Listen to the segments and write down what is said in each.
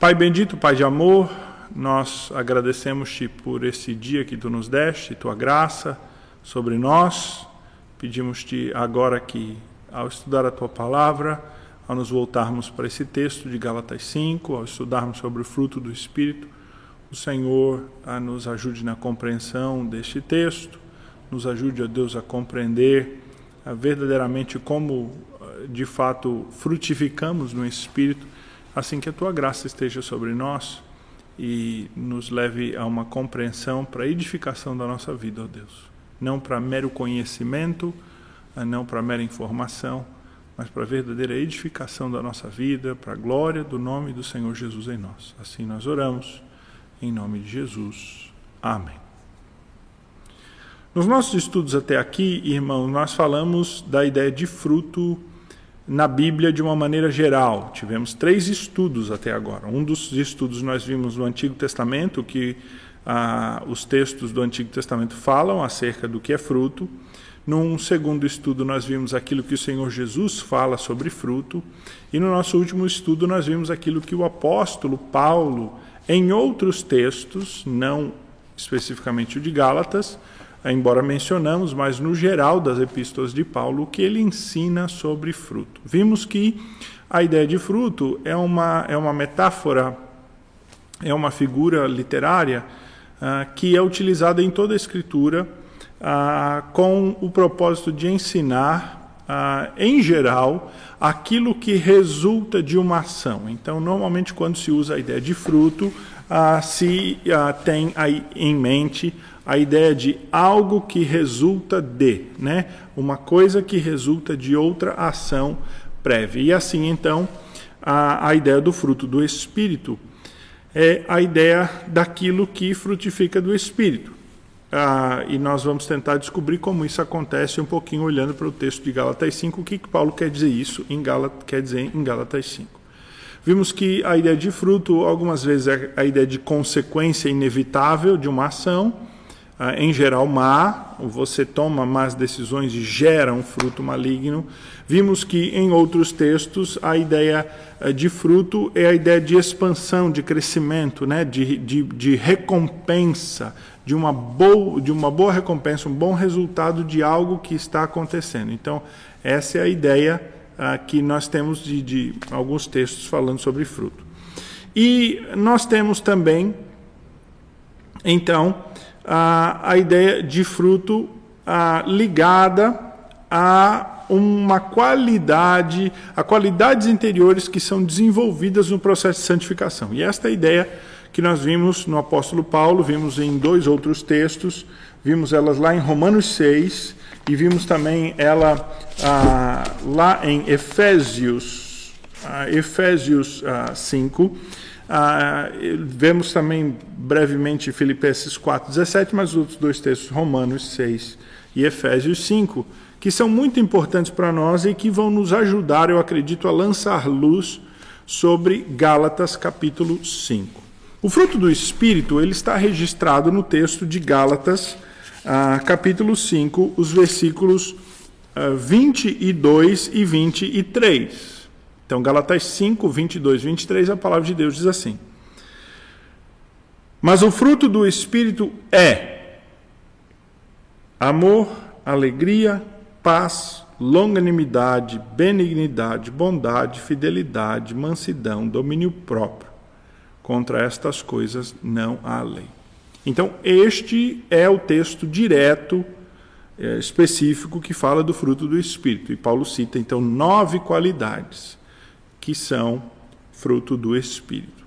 Pai bendito, Pai de amor, nós agradecemos-te por esse dia que tu nos deste, tua graça sobre nós. Pedimos-te agora que, ao estudar a tua palavra, ao nos voltarmos para esse texto de Gálatas 5, ao estudarmos sobre o fruto do Espírito, o Senhor a nos ajude na compreensão deste texto, nos ajude, ó Deus, a compreender a verdadeiramente como, de fato, frutificamos no Espírito assim que a tua graça esteja sobre nós e nos leve a uma compreensão para edificação da nossa vida, ó Deus. Não para mero conhecimento, ah, não para mera informação, mas para a verdadeira edificação da nossa vida, para a glória do nome do Senhor Jesus em nós. Assim nós oramos, em nome de Jesus. Amém. Nos nossos estudos até aqui, irmãos, nós falamos da ideia de fruto na Bíblia de uma maneira geral. Tivemos três estudos até agora. Um dos estudos nós vimos no Antigo Testamento, que ah, os textos do Antigo Testamento falam acerca do que é fruto. Num segundo estudo, nós vimos aquilo que o Senhor Jesus fala sobre fruto. E no nosso último estudo, nós vimos aquilo que o apóstolo Paulo, em outros textos, não especificamente o de Gálatas, embora mencionamos, mas no geral das epístolas de Paulo, o que ele ensina sobre fruto. Vimos que a ideia de fruto é uma, é uma metáfora, é uma figura literária uh, que é utilizada em toda a Escritura uh, com o propósito de ensinar, uh, em geral, aquilo que resulta de uma ação. Então, normalmente, quando se usa a ideia de fruto, se tem aí em mente a ideia de algo que resulta de, né? Uma coisa que resulta de outra ação prévia. E assim, então, a, a ideia do fruto do Espírito é a ideia daquilo que frutifica do Espírito. Ah, e nós vamos tentar descobrir como isso acontece um pouquinho olhando para o texto de Gálatas 5, o que, que Paulo quer dizer isso em Gálatas, quer dizer em Gálatas 5. Vimos que a ideia de fruto, algumas vezes, é a ideia de consequência inevitável de uma ação, em geral má, você toma más decisões e gera um fruto maligno. Vimos que em outros textos a ideia ah, de fruto é a ideia de expansão, de crescimento, né? de, de, de recompensa, de uma, boa, de uma boa recompensa, um bom resultado de algo que está acontecendo. Então, essa é a ideia ah, que nós temos de, de alguns textos falando sobre fruto. E nós temos também, então, a, a ideia de fruto a, ligada a uma qualidade, a qualidades interiores que são desenvolvidas no processo de santificação. E esta é a ideia que nós vimos no apóstolo Paulo, vimos em dois outros textos, vimos elas lá em Romanos 6 e vimos também ela ah, lá em Efésios, ah, Efésios ah, 5. Ah, vemos também brevemente Filipenses 4,17, mas os outros dois textos, Romanos 6 e Efésios 5, que são muito importantes para nós e que vão nos ajudar, eu acredito, a lançar luz sobre Gálatas capítulo 5. O fruto do Espírito ele está registrado no texto de Gálatas, ah, capítulo 5, os versículos ah, 22 e 23. Então, Galatas 5, 22 e 23, a palavra de Deus diz assim: Mas o fruto do Espírito é amor, alegria, paz, longanimidade, benignidade, bondade, fidelidade, mansidão, domínio próprio. Contra estas coisas não há lei. Então, este é o texto direto, é, específico, que fala do fruto do Espírito. E Paulo cita, então, nove qualidades que são fruto do Espírito.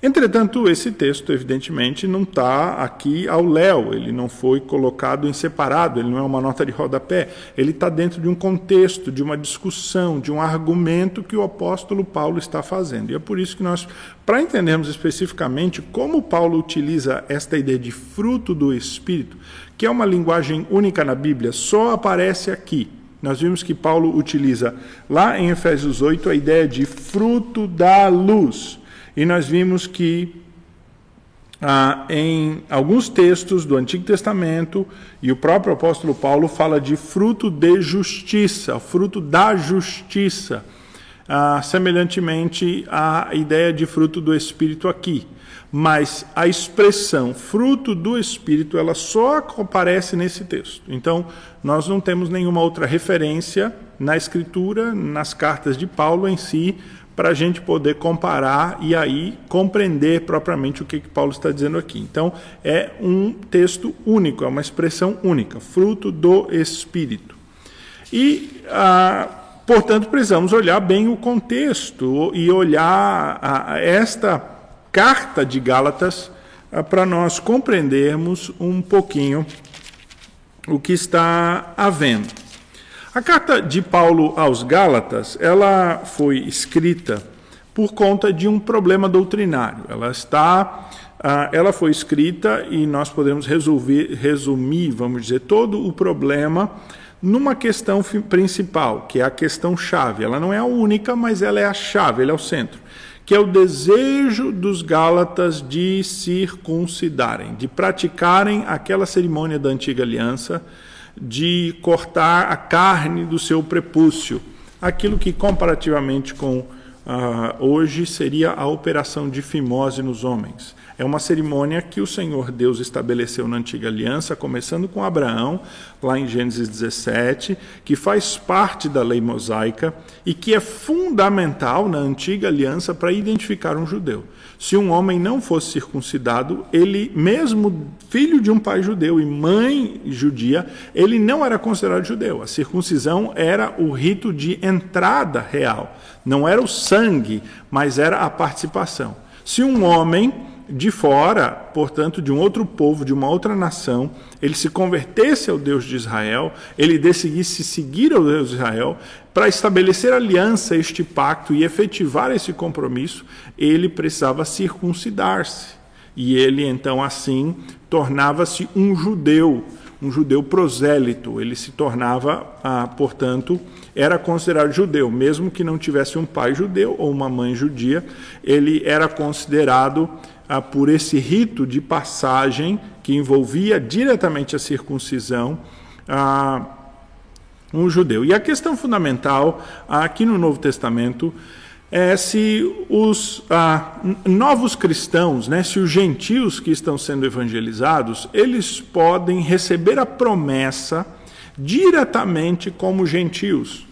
Entretanto, esse texto, evidentemente, não está aqui ao léu, ele não foi colocado em separado, ele não é uma nota de rodapé, ele está dentro de um contexto, de uma discussão, de um argumento que o apóstolo Paulo está fazendo. E é por isso que nós, para entendermos especificamente como Paulo utiliza esta ideia de fruto do Espírito, que é uma linguagem única na Bíblia, só aparece aqui, nós vimos que Paulo utiliza lá em Efésios 8 a ideia de fruto da luz. E nós vimos que ah, em alguns textos do Antigo Testamento, e o próprio apóstolo Paulo fala de fruto de justiça, fruto da justiça. ah, semelhantemente à ideia de fruto do Espírito aqui. Mas a expressão fruto do Espírito, ela só aparece nesse texto. Então, nós não temos nenhuma outra referência na Escritura, nas cartas de Paulo em si, para a gente poder comparar e aí compreender propriamente o que, que Paulo está dizendo aqui. Então, é um texto único, é uma expressão única, fruto do Espírito. E, ah, portanto, precisamos olhar bem o contexto e olhar a, a esta carta de Gálatas ah, para nós compreendermos um pouquinho o que está havendo. A carta de Paulo aos Gálatas, ela foi escrita por conta de um problema doutrinário. Ela está, uh, ela foi escrita e nós podemos resolver, resumir, vamos dizer, todo o problema numa questão principal, que é a questão chave. Ela não é a única, mas ela é a chave, ela é o centro, que é o desejo dos Gálatas de circuncidarem, de praticarem aquela cerimônia da antiga aliança de cortar a carne do seu prepúcio, aquilo que comparativamente com uh, hoje seria a operação de fimose nos homens. É uma cerimônia que o Senhor Deus estabeleceu na antiga aliança, começando com Abraão, lá em Gênesis 17, que faz parte da lei mosaica e que é fundamental na antiga aliança para identificar um judeu. Se um homem não fosse circuncidado, ele, mesmo filho de um pai judeu e mãe judia, ele não era considerado judeu. A circuncisão era o rito de entrada real. Não era o sangue, mas era a participação. Se um homem de fora, portanto, de um outro povo, de uma outra nação, ele se convertesse ao Deus de Israel, ele decidisse seguir ao Deus de Israel, para estabelecer aliança, este pacto e efetivar esse compromisso, ele precisava circuncidar-se. E ele, então, assim, tornava-se um judeu, um judeu prosélito. Ele se tornava, ah, portanto, era considerado judeu, mesmo que não tivesse um pai judeu ou uma mãe judia, ele era considerado ah, por esse rito de passagem que envolvia diretamente a circuncisão, ah, um judeu. E a questão fundamental aqui no Novo Testamento é se os ah, novos cristãos, né, se os gentios que estão sendo evangelizados, eles podem receber a promessa diretamente como gentios,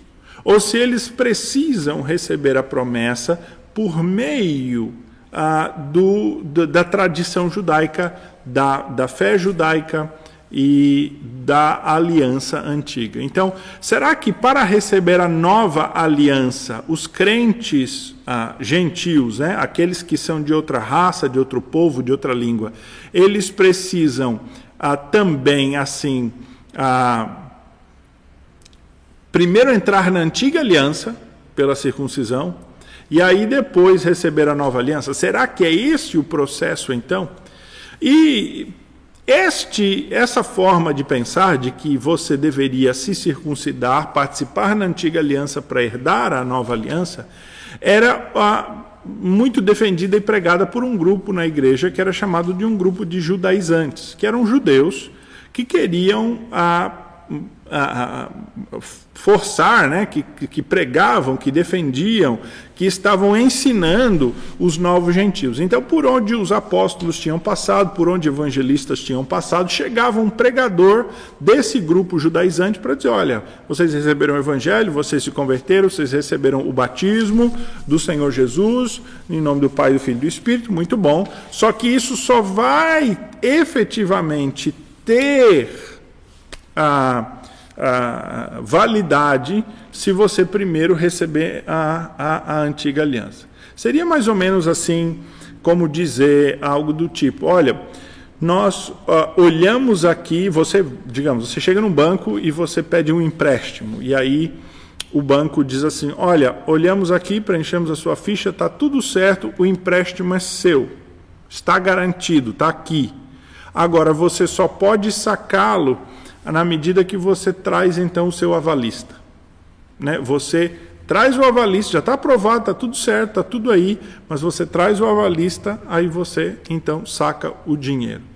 ou se eles precisam receber a promessa por meio ah, do, do, da tradição judaica, da, da fé judaica e da aliança antiga. Então, será que para receber a nova aliança, os crentes ah, gentios, né, aqueles que são de outra raça, de outro povo, de outra língua, eles precisam ah, também, assim, ah, primeiro entrar na antiga aliança pela circuncisão, e aí depois receber a nova aliança. Será que é esse o processo então? E este, essa forma de pensar de que você deveria se circuncidar, participar na antiga aliança para herdar a nova aliança, era a, muito defendida e pregada por um grupo na igreja que era chamado de um grupo de judaizantes, que eram judeus que queriam a a, forçar, né, que, que pregavam, que defendiam, que estavam ensinando os novos gentios. Então, por onde os apóstolos tinham passado, por onde evangelistas tinham passado, chegava um pregador desse grupo judaizante para dizer: olha, vocês receberam o evangelho, vocês se converteram, vocês receberam o batismo do Senhor Jesus, em nome do Pai, do Filho e do Espírito, muito bom. Só que isso só vai efetivamente ter a a validade se você primeiro receber a, a, a antiga aliança. Seria mais ou menos assim como dizer algo do tipo: olha, nós uh, olhamos aqui, você, digamos, você chega num banco e você pede um empréstimo, e aí o banco diz assim: olha, olhamos aqui, preenchemos a sua ficha, está tudo certo, o empréstimo é seu, está garantido, está aqui. Agora você só pode sacá-lo na medida que você traz então o seu avalista. Né? Você traz o avalista, já está aprovado, está tudo certo, está tudo aí, mas você traz o avalista, aí você então saca o dinheiro.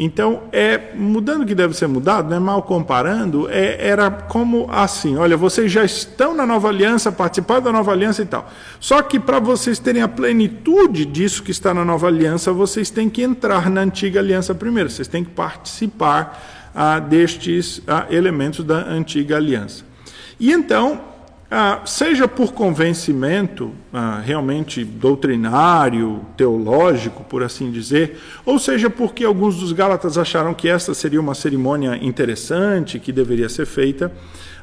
Então, é mudando o que deve ser mudado, né, mal comparando, é, era como assim: olha, vocês já estão na nova aliança, participaram da nova aliança e tal. Só que para vocês terem a plenitude disso que está na nova aliança, vocês têm que entrar na antiga aliança primeiro, vocês têm que participar ah, destes ah, elementos da antiga aliança. E então, ah, seja por convencimento ah, realmente doutrinário, teológico, por assim dizer, ou seja porque alguns dos Gálatas acharam que esta seria uma cerimônia interessante, que deveria ser feita,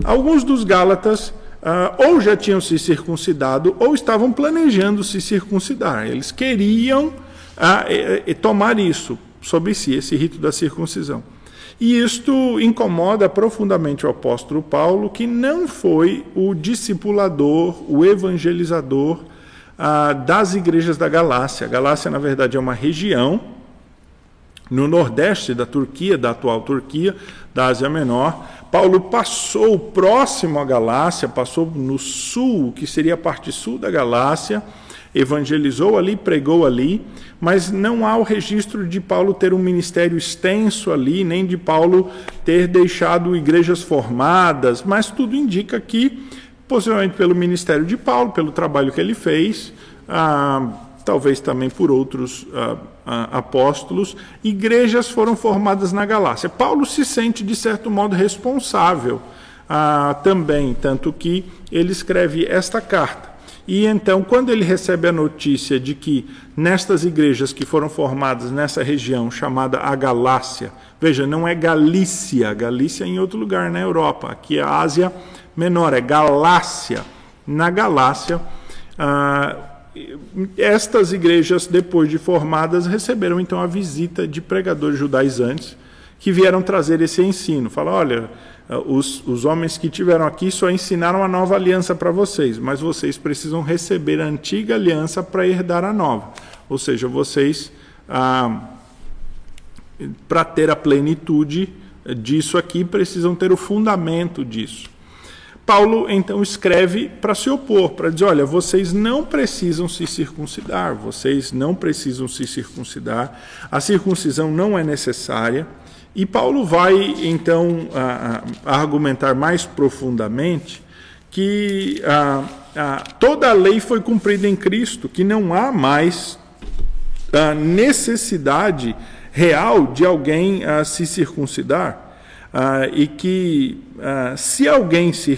alguns dos Gálatas ou já tinham se circuncidado ou estavam planejando se circuncidar. Eles queriam tomar isso sobre si, esse rito da circuncisão. E isto incomoda profundamente o apóstolo Paulo, que não foi o discipulador, o evangelizador ah, das igrejas da Galácia. A Galácia, na verdade, é uma região no nordeste da Turquia, da atual Turquia, da Ásia Menor. Paulo passou próximo à Galácia, passou no sul, que seria a parte sul da Galácia, evangelizou ali, pregou ali, mas não há o registro de Paulo ter um ministério extenso ali, nem de Paulo ter deixado igrejas formadas, mas tudo indica que, possivelmente pelo ministério de Paulo, pelo trabalho que ele fez, ah, talvez também por outros ah, ah, apóstolos, igrejas foram formadas na Galácia. Paulo se sente, de certo modo, responsável ah, também, tanto que ele escreve esta carta. E então, quando ele recebe a notícia de que nestas igrejas que foram formadas nessa região chamada a Galácia, veja, não é Galícia, Galícia é em outro lugar na Europa, aqui é a Ásia Menor, é Galácia. Na Galácia, ah, estas igrejas, depois de formadas, receberam então a visita de pregadores judaizantes que vieram trazer esse ensino. Fala, olha, os, os homens que tiveram aqui só ensinaram a nova aliança para vocês, mas vocês precisam receber a antiga aliança para herdar a nova. Ou seja, vocês, ah, para ter a plenitude disso aqui, precisam ter o fundamento disso. Paulo então escreve para se opor, para dizer: olha, vocês não precisam se circuncidar, vocês não precisam se circuncidar, a circuncisão não é necessária. E Paulo vai então a, a argumentar mais profundamente que a, toda a lei foi cumprida em Cristo, que não há mais a necessidade real de alguém se circuncidar. e que se alguém se,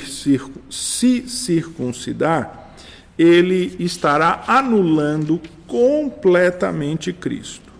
se circuncidar, ele estará anulando completamente Cristo.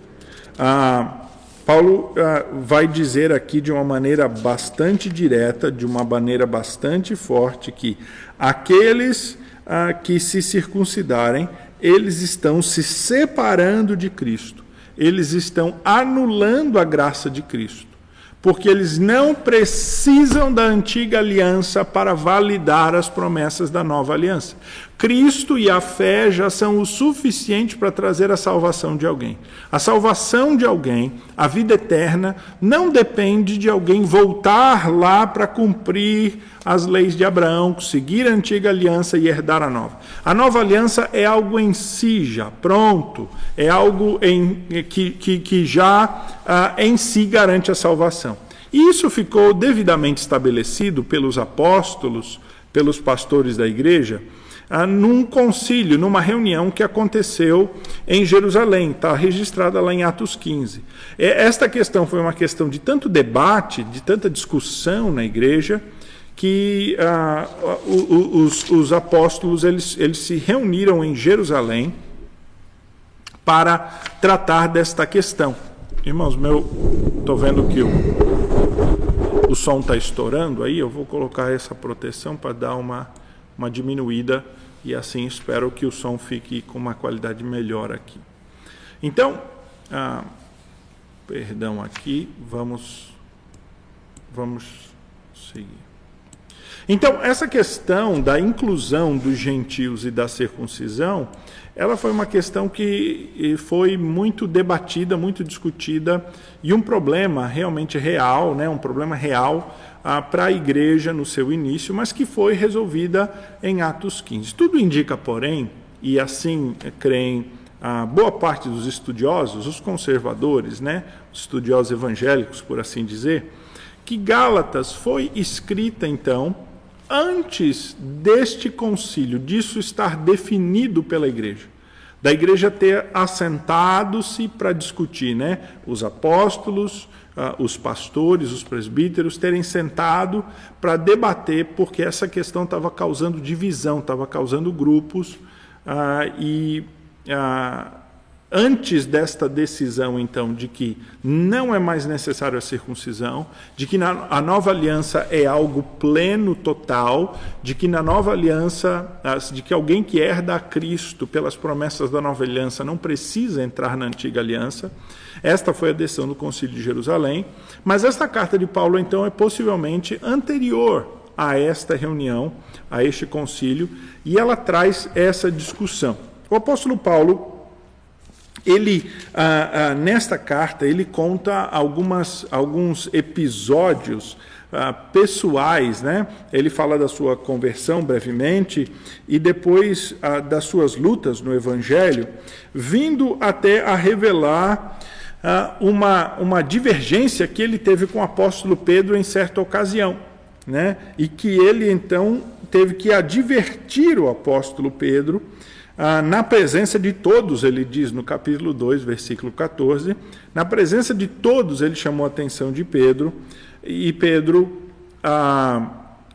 Ah, Paulo uh, vai dizer aqui de uma maneira bastante direta, de uma maneira bastante forte, que aqueles uh, que se circuncidarem, eles estão se separando de Cristo, eles estão anulando a graça de Cristo porque eles não precisam da antiga aliança para validar as promessas da nova aliança. Cristo e a fé já são o suficiente para trazer a salvação de alguém. A salvação de alguém, a vida eterna, não depende de alguém voltar lá para cumprir as leis de Abraão, seguir a antiga aliança e herdar a nova. A nova aliança é algo em si já, pronto, é algo em, que, que, que já ah, em si garante a salvação. Isso ficou devidamente estabelecido pelos apóstolos, pelos pastores da igreja num concílio, numa reunião que aconteceu em Jerusalém, está registrada lá em Atos 15. Esta questão foi uma questão de tanto debate, de tanta discussão na igreja, que ah, os, os, apóstolos eles, eles se reuniram em Jerusalém para tratar desta questão. Irmãos, meu, estou vendo que o, o som está estourando aí, eu vou colocar essa proteção para dar uma uma diminuída e assim espero que o som fique com uma qualidade melhor aqui. Então, ah, perdão aqui, vamos vamos seguir. Então, essa questão da inclusão dos gentios e da circuncisão, ela foi uma questão que foi muito debatida, muito discutida e um problema realmente real, né, um problema real ah, para a igreja no seu início, mas que foi resolvida em Atos 15. Tudo indica, porém, e assim creem a boa parte dos estudiosos, os conservadores, né, os estudiosos evangélicos, por assim dizer, que Gálatas foi escrita então antes deste concílio, disso estar definido pela igreja. Da igreja ter assentado-se para discutir, né? Os apóstolos, os pastores, os presbíteros terem sentado para debater, porque essa questão estava causando divisão, estava causando grupos, uh, e uh, antes desta decisão, então, de que não é mais necessário a circuncisão, de que na, a nova aliança é algo pleno, total, de que na nova aliança, de que alguém que herda a Cristo pelas promessas da nova aliança não precisa entrar na antiga aliança. Esta foi a decisão do Concílio de Jerusalém, mas esta carta de Paulo, então, é possivelmente anterior a esta reunião, a este concílio, e ela traz essa discussão. O apóstolo Paulo ele ah, ah, nesta carta ele conta algumas, alguns episódios ah, pessoais, né? Ele fala da sua conversão brevemente e depois ah, das suas lutas no Evangelho, vindo até a revelar ah, uma, uma divergência que ele teve com o apóstolo Pedro em certa ocasião, né? E que ele então teve que advertir o apóstolo Pedro ah, na presença de todos, ele diz no capítulo 2, versículo 14, na presença de todos ele chamou a atenção de Pedro, e Pedro, ah,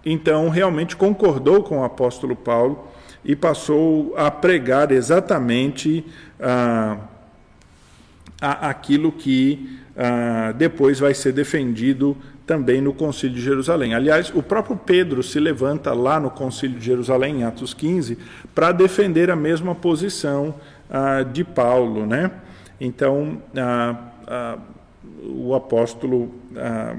então, realmente concordou com o apóstolo Paulo e passou a pregar exatamente ah, aquilo que ah, depois vai ser defendido também no Concílio de Jerusalém. Aliás, o próprio Pedro se levanta lá no Concílio de Jerusalém, em Atos 15, para defender a mesma posição ah, de Paulo. Né? Então, ah, ah, o apóstolo ah,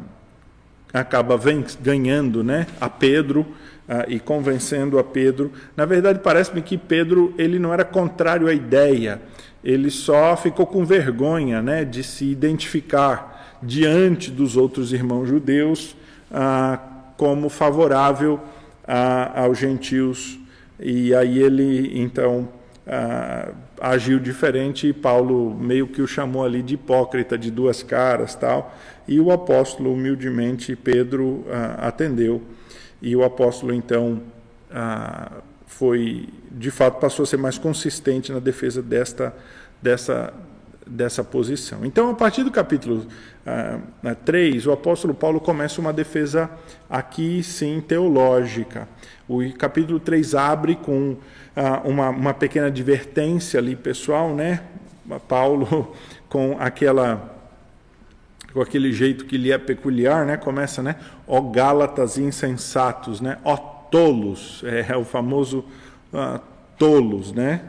acaba ganhando né, a Pedro ah, e convencendo a Pedro. Na verdade, parece-me que Pedro ele não era contrário à ideia, ele só ficou com vergonha né, de se identificar diante dos outros irmãos judeus ah, como favorável ah, aos gentios. E aí ele, então, ah, agiu diferente e Paulo meio que o chamou ali de hipócrita, de duas caras tal. E o apóstolo, humildemente, Pedro, ah, atendeu. E o apóstolo, então, ah, foi, de fato, passou a ser mais consistente na defesa desta, dessa, dessa posição. Então, a partir do capítulo ah, 3, o apóstolo Paulo começa uma defesa aqui, sim, teológica. O capítulo 3 abre com ah, uma, uma pequena advertência ali pessoal, né? Paulo com aquela com aquele jeito que lhe é peculiar, né? Começa, né? Ó Gálatas insensatos, né? Ó tolos, é, é o famoso ah, tolos, né?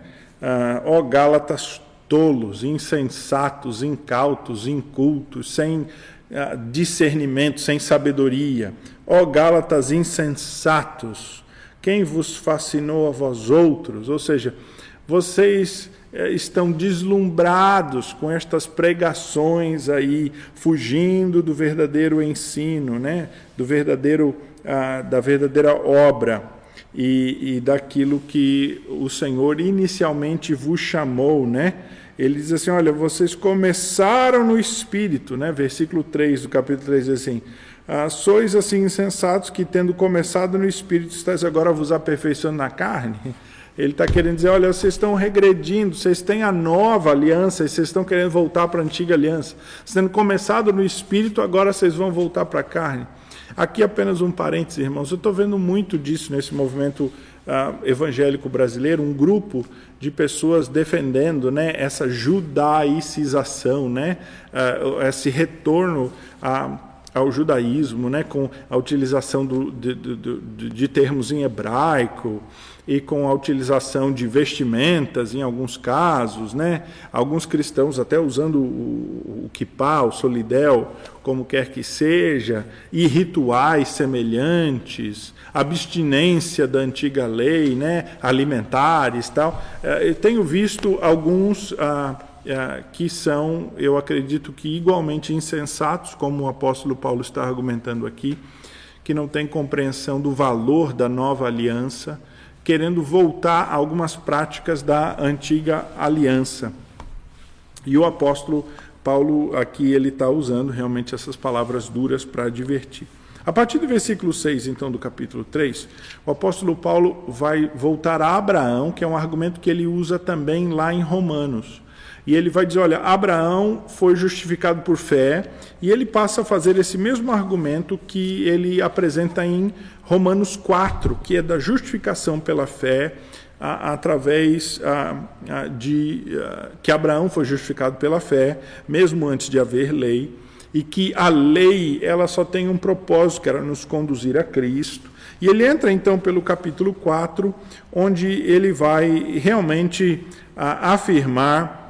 Ah, ó Gálatas tolos, insensatos, incautos, incultos, sem ah, discernimento, sem sabedoria. Ó Gálatas insensatos, quem vos fascinou a vós outros? Ou seja, vocês eh, estão deslumbrados com estas pregações aí, fugindo do verdadeiro ensino, né? do verdadeiro, ah, da verdadeira obra e, e daquilo que o Senhor inicialmente vos chamou, né? Ele diz assim: Olha, vocês começaram no espírito, né? Versículo 3 do capítulo 3 diz assim: ah, Sois assim insensatos que, tendo começado no espírito, estáis agora vos aperfeiçoando na carne. Ele está querendo dizer: olha, vocês estão regredindo, vocês têm a nova aliança e vocês estão querendo voltar para a antiga aliança. Tendo começado no espírito, agora vocês vão voltar para a carne. Aqui apenas um parênteses, irmãos. Eu estou vendo muito disso nesse movimento uh, evangélico brasileiro, um grupo de pessoas defendendo né, essa judaicização, né, uh, esse retorno a, ao judaísmo, né, com a utilização do, de, de, de, de termos em hebraico e com a utilização de vestimentas em alguns casos, né? Alguns cristãos até usando o, kippah, o solidel, como quer que seja, e rituais semelhantes, abstinência da antiga lei, né? Alimentares, tal. É, eu tenho visto alguns ah, ah, que são, eu acredito que igualmente insensatos, como o apóstolo Paulo está argumentando aqui, que não têm compreensão do valor da nova aliança querendo voltar a algumas práticas da antiga aliança. E o apóstolo Paulo aqui ele está usando realmente essas palavras duras para advertir. A partir do versículo 6, então, do capítulo 3, o apóstolo Paulo vai voltar a Abraão, que é um argumento que ele usa também lá em Romanos. E ele vai dizer: olha, Abraão foi justificado por fé, e ele passa a fazer esse mesmo argumento que ele apresenta em Romanos 4, que é da justificação pela fé, a, através a, a, de que Abraão foi justificado pela fé, mesmo antes de haver lei, e que a lei ela só tem um propósito, que era nos conduzir a Cristo. E ele entra então pelo capítulo 4, onde ele vai realmente afirmar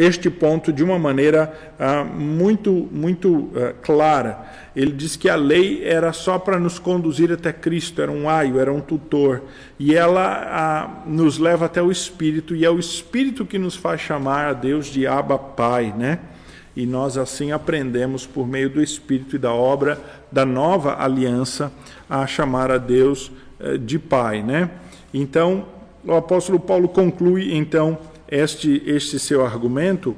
este ponto de uma maneira ah, muito, muito ah, clara. Ele diz que a lei era só para nos conduzir até Cristo, era um aio, era um tutor, e ela ah, nos leva até o Espírito, e é o Espírito que nos faz chamar a Deus de Abba Pai, né? E nós assim aprendemos por meio do Espírito e da obra da nova aliança a chamar a Deus eh, de Pai, né? Então, o apóstolo Paulo conclui então este, este seu argumento,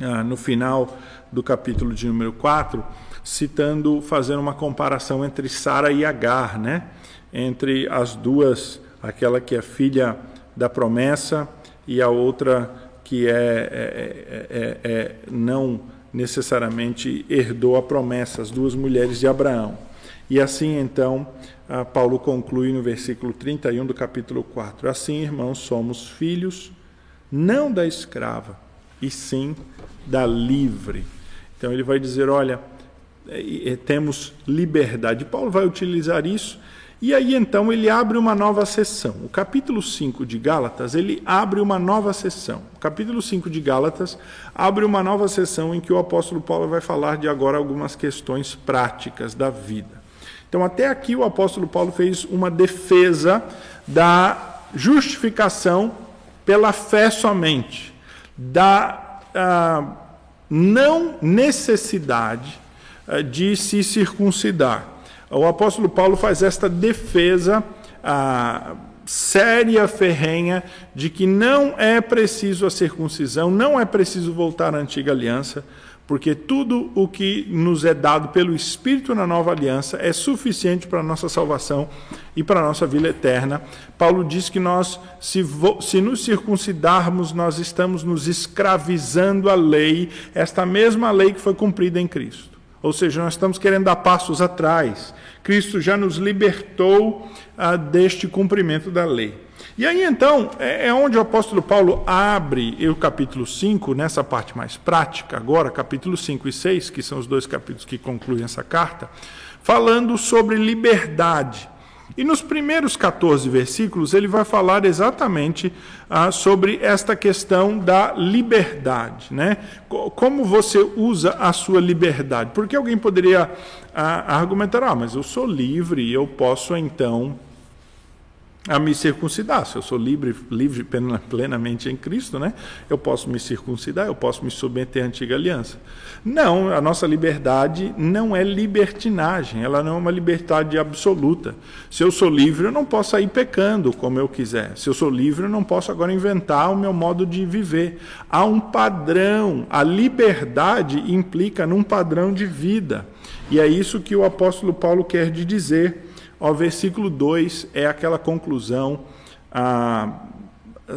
ah, no final do capítulo de número 4, citando, fazendo uma comparação entre Sara e Agar, né? entre as duas, aquela que é filha da promessa e a outra que é, é, é, é não necessariamente herdou a promessa, as duas mulheres de Abraão. E assim então ah, Paulo conclui no versículo 31 do capítulo 4: Assim, irmãos, somos filhos não da escrava, e sim da livre. Então ele vai dizer: olha, é, temos liberdade. Paulo vai utilizar isso. E aí então ele abre uma nova sessão. O capítulo 5 de Gálatas, ele abre uma nova sessão. O capítulo 5 de Gálatas abre uma nova sessão em que o apóstolo Paulo vai falar de agora algumas questões práticas da vida. Então, até aqui o apóstolo Paulo fez uma defesa da justificação pela fé somente, da ah, não necessidade ah, de se circuncidar. O apóstolo Paulo faz esta defesa ah, séria, ferrenha, de que não é preciso a circuncisão, não é preciso voltar à antiga aliança, porque tudo o que nos é dado pelo Espírito na nova aliança é suficiente para a nossa salvação e para a nossa vida eterna. Paulo diz que nós, se, se nos circuncidarmos, nós estamos nos escravizando à lei, esta mesma lei que foi cumprida em Cristo. Ou seja, nós estamos querendo dar passos atrás. Cristo já nos libertou ah, deste cumprimento da lei. E aí então é, é onde o apóstolo Paulo abre o capítulo 5, nessa parte mais prática, agora, capítulo 5 e 6, que são os dois capítulos que concluem essa carta, falando sobre liberdade. E nos primeiros 14 versículos ele vai falar exatamente ah, sobre esta questão da liberdade, né? Como você usa a sua liberdade? Porque alguém poderia ah, argumentar, ah, mas eu sou livre, eu posso então a me circuncidar. Se eu sou livre, livre plenamente em Cristo, né? Eu posso me circuncidar, eu posso me submeter à antiga aliança. Não, a nossa liberdade não é libertinagem, ela não é uma liberdade absoluta. Se eu sou livre, eu não posso sair pecando como eu quiser. Se eu sou livre, eu não posso agora inventar o meu modo de viver. Há um padrão. A liberdade implica num padrão de vida. E é isso que o apóstolo Paulo quer dizer o versículo 2 é aquela conclusão ah,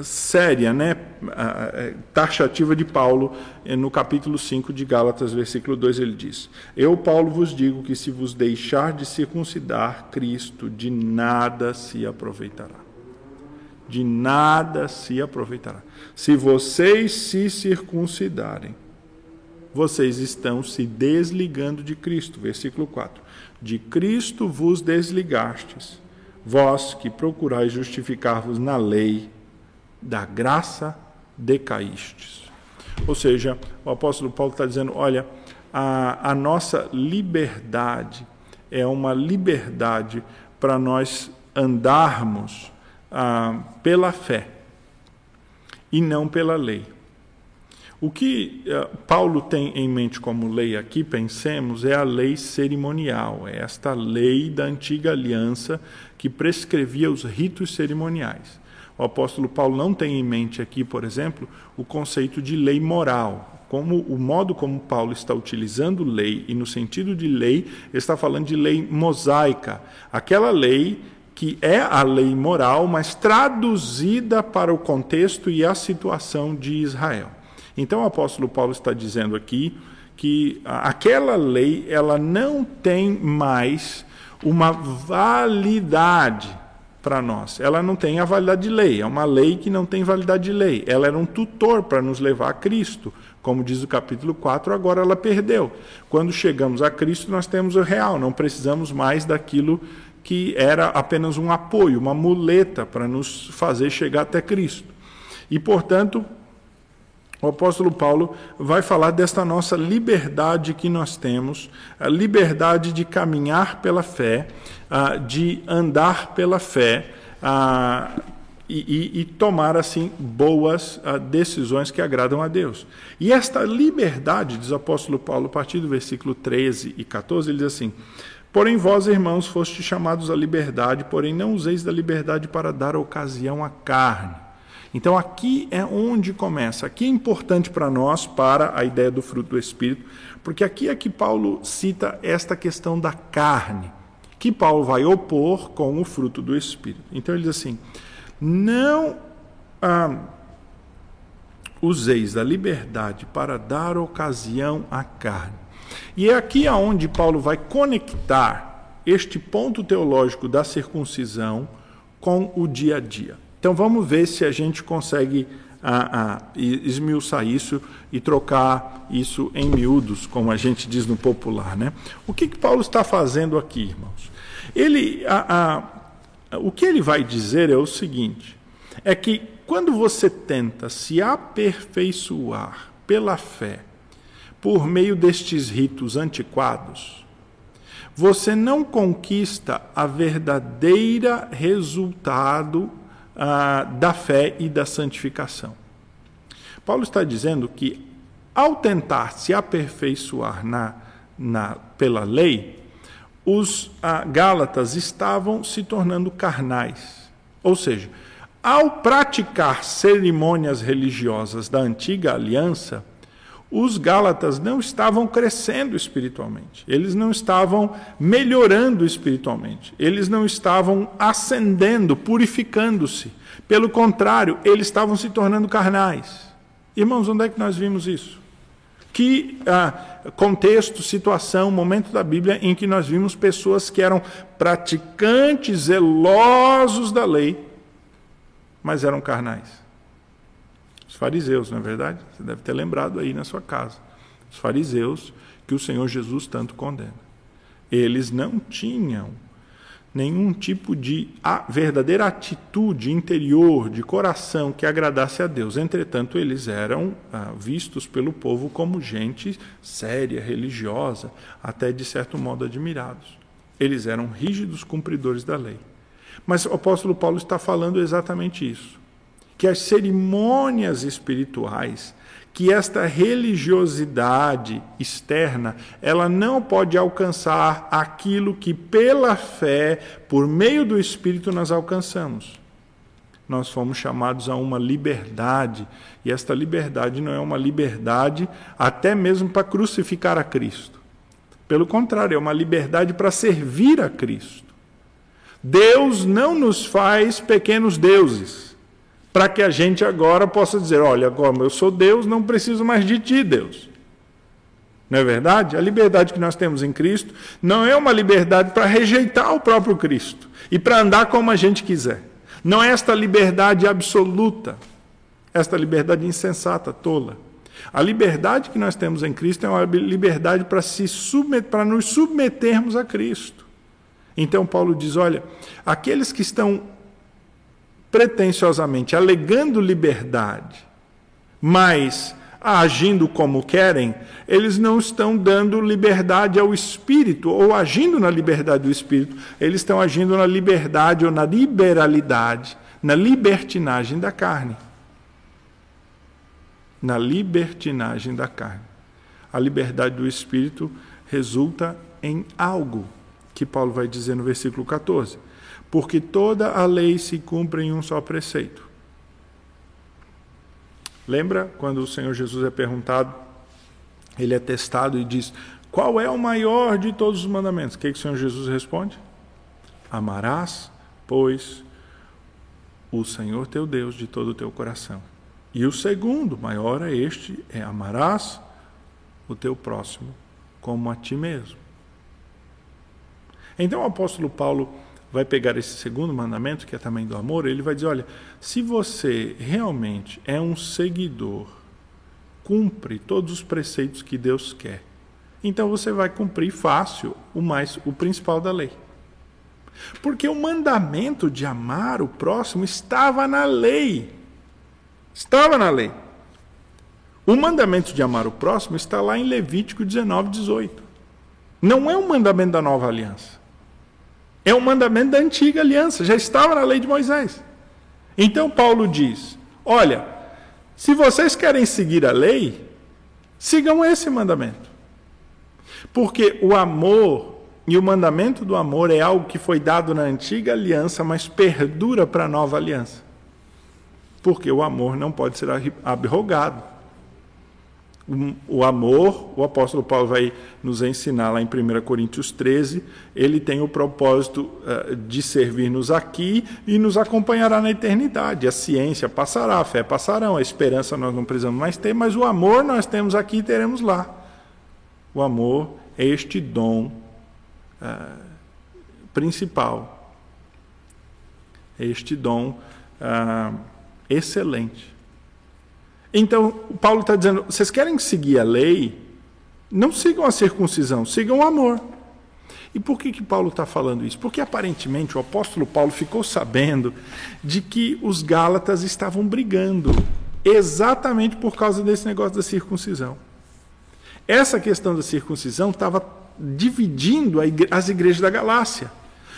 séria, né, ah, é, taxativa de Paulo no capítulo 5 de Gálatas, versículo 2, ele diz: Eu, Paulo, vos digo que se vos deixar de circuncidar, Cristo de nada se aproveitará. De nada se aproveitará. Se vocês se circuncidarem, vocês estão se desligando de Cristo. Versículo 4 de Cristo vos desligastes, vós que procurais justificar-vos na lei, da graça decaístes. Ou seja, o apóstolo Paulo está dizendo: olha, a, a nossa liberdade é uma liberdade para nós andarmos ah, pela fé e não pela lei. O que uh, Paulo tem em mente como lei aqui, pensemos, é a lei cerimonial, é esta lei da antiga aliança que prescrevia os ritos cerimoniais. O apóstolo Paulo não tem em mente aqui, por exemplo, o conceito de lei moral. Como o modo como Paulo está utilizando lei e no sentido de lei, está falando de lei mosaica, aquela lei que é a lei moral, mas traduzida para o contexto e a situação de Israel. Então o apóstolo Paulo está dizendo aqui que aquela lei ela não tem mais uma validade para nós. Ela não tem a validade de lei, é uma lei que não tem validade de lei. Ela era um tutor para nos levar a Cristo. Como diz o capítulo 4, agora ela perdeu. Quando chegamos a Cristo, nós temos o real, não precisamos mais daquilo que era apenas um apoio, uma muleta para nos fazer chegar até Cristo. E, portanto, o apóstolo Paulo vai falar desta nossa liberdade que nós temos, a liberdade de caminhar pela fé, de andar pela fé e, tomar assim boas decisões que agradam a Deus. E esta liberdade, diz o apóstolo Paulo, a partir do versículo 13 e 14, ele diz assim: Porém, vós, irmãos, foste chamados à liberdade, porém não useis da liberdade para dar ocasião à carne então aqui é onde começa. Aqui é importante para nós, para a ideia do fruto do Espírito, porque aqui é que Paulo cita esta questão da carne, que Paulo vai opor com o fruto do Espírito. Então ele diz assim: não ah, useis da liberdade para dar ocasião à carne. E é aqui aonde Paulo vai conectar este ponto teológico da circuncisão com o dia a dia. Então vamos ver se a gente consegue ah, ah, esmiuçar isso e trocar isso em miúdos, como a gente diz no popular. Né? O que, que Paulo está fazendo aqui, irmãos? Ele, ah, o que ele vai dizer é o seguinte: é que quando você tenta se aperfeiçoar pela fé, por meio destes ritos antiquados, você não conquista a verdadeira resultado ah, da fé e da santificação. Paulo está dizendo que, ao tentar se aperfeiçoar na, na, pela lei, os ah, Gálatas estavam se tornando carnais. Ou seja, ao praticar cerimônias religiosas da antiga aliança, os Gálatas não estavam crescendo espiritualmente, eles não estavam melhorando espiritualmente, eles não estavam ascendendo, purificando-se. Pelo contrário, eles estavam se tornando carnais. Irmãos, onde é que nós vimos isso? Que ah, contexto, situação, momento da Bíblia em que nós vimos pessoas que eram praticantes, zelosos da lei, mas eram carnais? Os fariseus, não é verdade? Você deve ter lembrado aí na sua casa. Os fariseus que o Senhor Jesus tanto condena. Eles não tinham nenhum tipo de verdadeira atitude interior, de coração que agradasse a Deus. Entretanto, eles eram ah, vistos pelo povo como gente séria, religiosa, até de certo modo admirados. Eles eram rígidos cumpridores da lei. Mas o apóstolo Paulo está falando exatamente isso que as cerimônias espirituais, que esta religiosidade externa, ela não pode alcançar aquilo que pela fé, por meio do Espírito, nós alcançamos. Nós fomos chamados a uma liberdade, e esta liberdade não é uma liberdade até mesmo para crucificar a Cristo. Pelo contrário, é uma liberdade para servir a Cristo. Deus não nos faz pequenos deuses para que a gente agora possa dizer: olha, como eu sou Deus, não preciso mais de ti, Deus. Não é verdade? A liberdade que nós temos em Cristo não é uma liberdade para rejeitar o próprio Cristo e para andar como a gente quiser. Não é esta liberdade absoluta, esta liberdade insensata, tola. A liberdade que nós temos em Cristo é uma liberdade para se submeter, para nos submetermos a Cristo. Então Paulo diz: olha, aqueles que estão pretensiosamente alegando liberdade, mas agindo como querem, eles não estão dando liberdade ao espírito ou agindo na liberdade do espírito, eles estão agindo na liberdade ou na liberalidade, na libertinagem da carne. na libertinagem da carne. A liberdade do espírito resulta em algo que Paulo vai dizer no versículo 14. Porque toda a lei se cumpre em um só preceito. Lembra quando o Senhor Jesus é perguntado, ele é testado e diz: Qual é o maior de todos os mandamentos? O que, que o Senhor Jesus responde? Amarás, pois, o Senhor teu Deus de todo o teu coração. E o segundo, maior é este, é amarás o teu próximo como a ti mesmo. Então o apóstolo Paulo vai pegar esse segundo mandamento, que é também do amor, ele vai dizer: olha, se você realmente é um seguidor, cumpre todos os preceitos que Deus quer, então você vai cumprir fácil o mais o principal da lei. Porque o mandamento de amar o próximo estava na lei. Estava na lei. O mandamento de amar o próximo está lá em Levítico 19, 18. Não é um mandamento da nova aliança. É um mandamento da antiga aliança. Já estava na lei de Moisés. Então Paulo diz: olha, se vocês querem seguir a lei, sigam esse mandamento. Porque o amor e o mandamento do amor é algo que foi dado na antiga aliança, mas perdura para a nova aliança. Porque o amor não pode ser abrogado. O amor, o apóstolo Paulo vai nos ensinar lá em 1 Coríntios 13, ele tem o propósito eh, de servir-nos aqui e nos acompanhará na eternidade. A ciência passará, a fé passarão, a esperança nós não precisamos mais ter, mas o amor nós temos aqui e teremos lá. O amor é este dom uh, principal, é este dom uh, excelente. Então, Paulo está dizendo: vocês querem seguir a lei? Não sigam a circuncisão, sigam o amor. E por que, que Paulo está falando isso? Porque aparentemente o apóstolo Paulo ficou sabendo de que os Gálatas estavam brigando exatamente por causa desse negócio da circuncisão. Essa questão da circuncisão estava dividindo as igrejas da Galácia.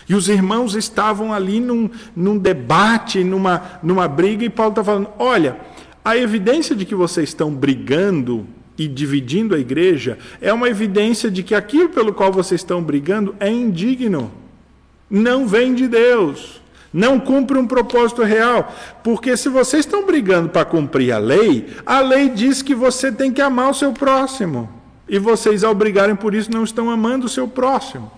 E os irmãos estavam ali num, num debate, numa, numa briga, e Paulo está falando: olha, a evidência de que vocês estão brigando e dividindo a igreja é uma evidência de que aquilo pelo qual vocês estão brigando é indigno, não vem de Deus, não cumpre um propósito real. Porque se vocês estão brigando para cumprir a lei, a lei diz que você tem que amar o seu próximo. E vocês, ao brigarem por isso, não estão amando o seu próximo.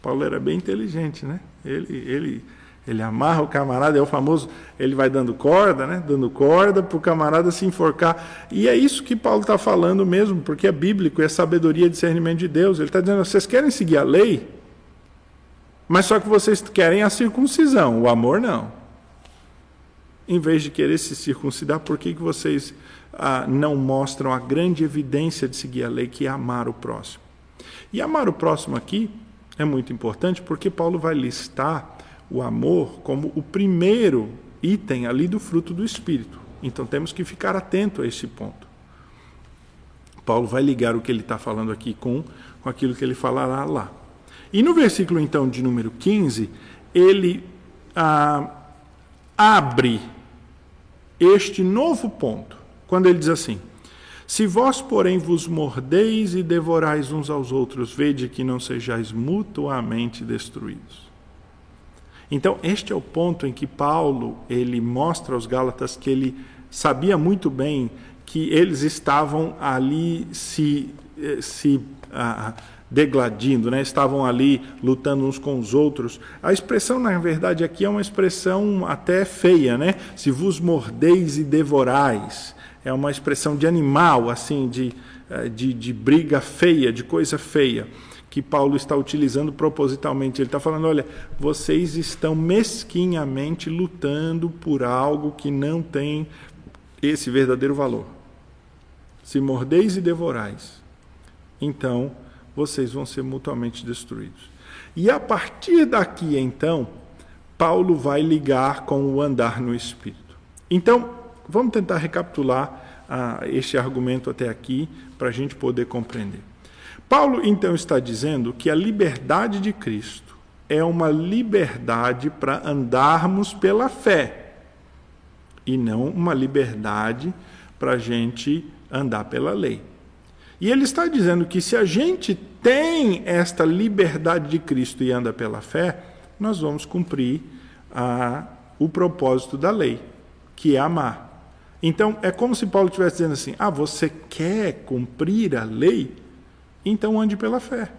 Paulo era bem inteligente, né? Ele, ele ele amarra o camarada, é o famoso, ele vai dando corda, né? Dando corda para o camarada se enforcar. E é isso que Paulo está falando mesmo, porque é bíblico, é sabedoria e discernimento de Deus. Ele está dizendo: vocês querem seguir a lei, mas só que vocês querem a circuncisão, o amor não. Em vez de querer se circuncidar, por que, que vocês ah, não mostram a grande evidência de seguir a lei, que é amar o próximo? E amar o próximo aqui é muito importante porque Paulo vai listar o amor como o primeiro item ali do fruto do Espírito. Então temos que ficar atento a esse ponto. Paulo vai ligar o que ele está falando aqui com, com aquilo que ele falará lá. E no versículo então de número 15, ele ah, abre este novo ponto, quando ele diz assim: Se vós, porém, vos mordeis e devorais uns aos outros, vede que não sejais mutuamente destruídos. Então, este é o ponto em que Paulo ele mostra aos Gálatas que ele sabia muito bem que eles estavam ali se, eh, se ah, degladindo, né? estavam ali lutando uns com os outros. A expressão, na verdade, aqui é uma expressão até feia, né? Se vos mordeis e devorais. É uma expressão de animal, assim, de, eh, de, de briga feia, de coisa feia que Paulo está utilizando propositalmente. Ele está falando: olha, vocês estão mesquinhamente lutando por algo que não tem esse verdadeiro valor. Se mordeis e devorais, então vocês vão ser mutuamente destruídos. E a partir daqui, então, Paulo vai ligar com o andar no Espírito. Então, vamos tentar recapitular ah, este argumento até aqui para a gente poder compreender. Paulo então está dizendo que a liberdade de Cristo é uma liberdade para andarmos pela fé e não uma liberdade para a gente andar pela lei. E ele está dizendo que se a gente tem esta liberdade de Cristo e anda pela fé, nós vamos cumprir a, o propósito da lei, que é amar. Então, é como se Paulo estivesse dizendo assim: ah, você quer cumprir a lei? Então ande pela fé.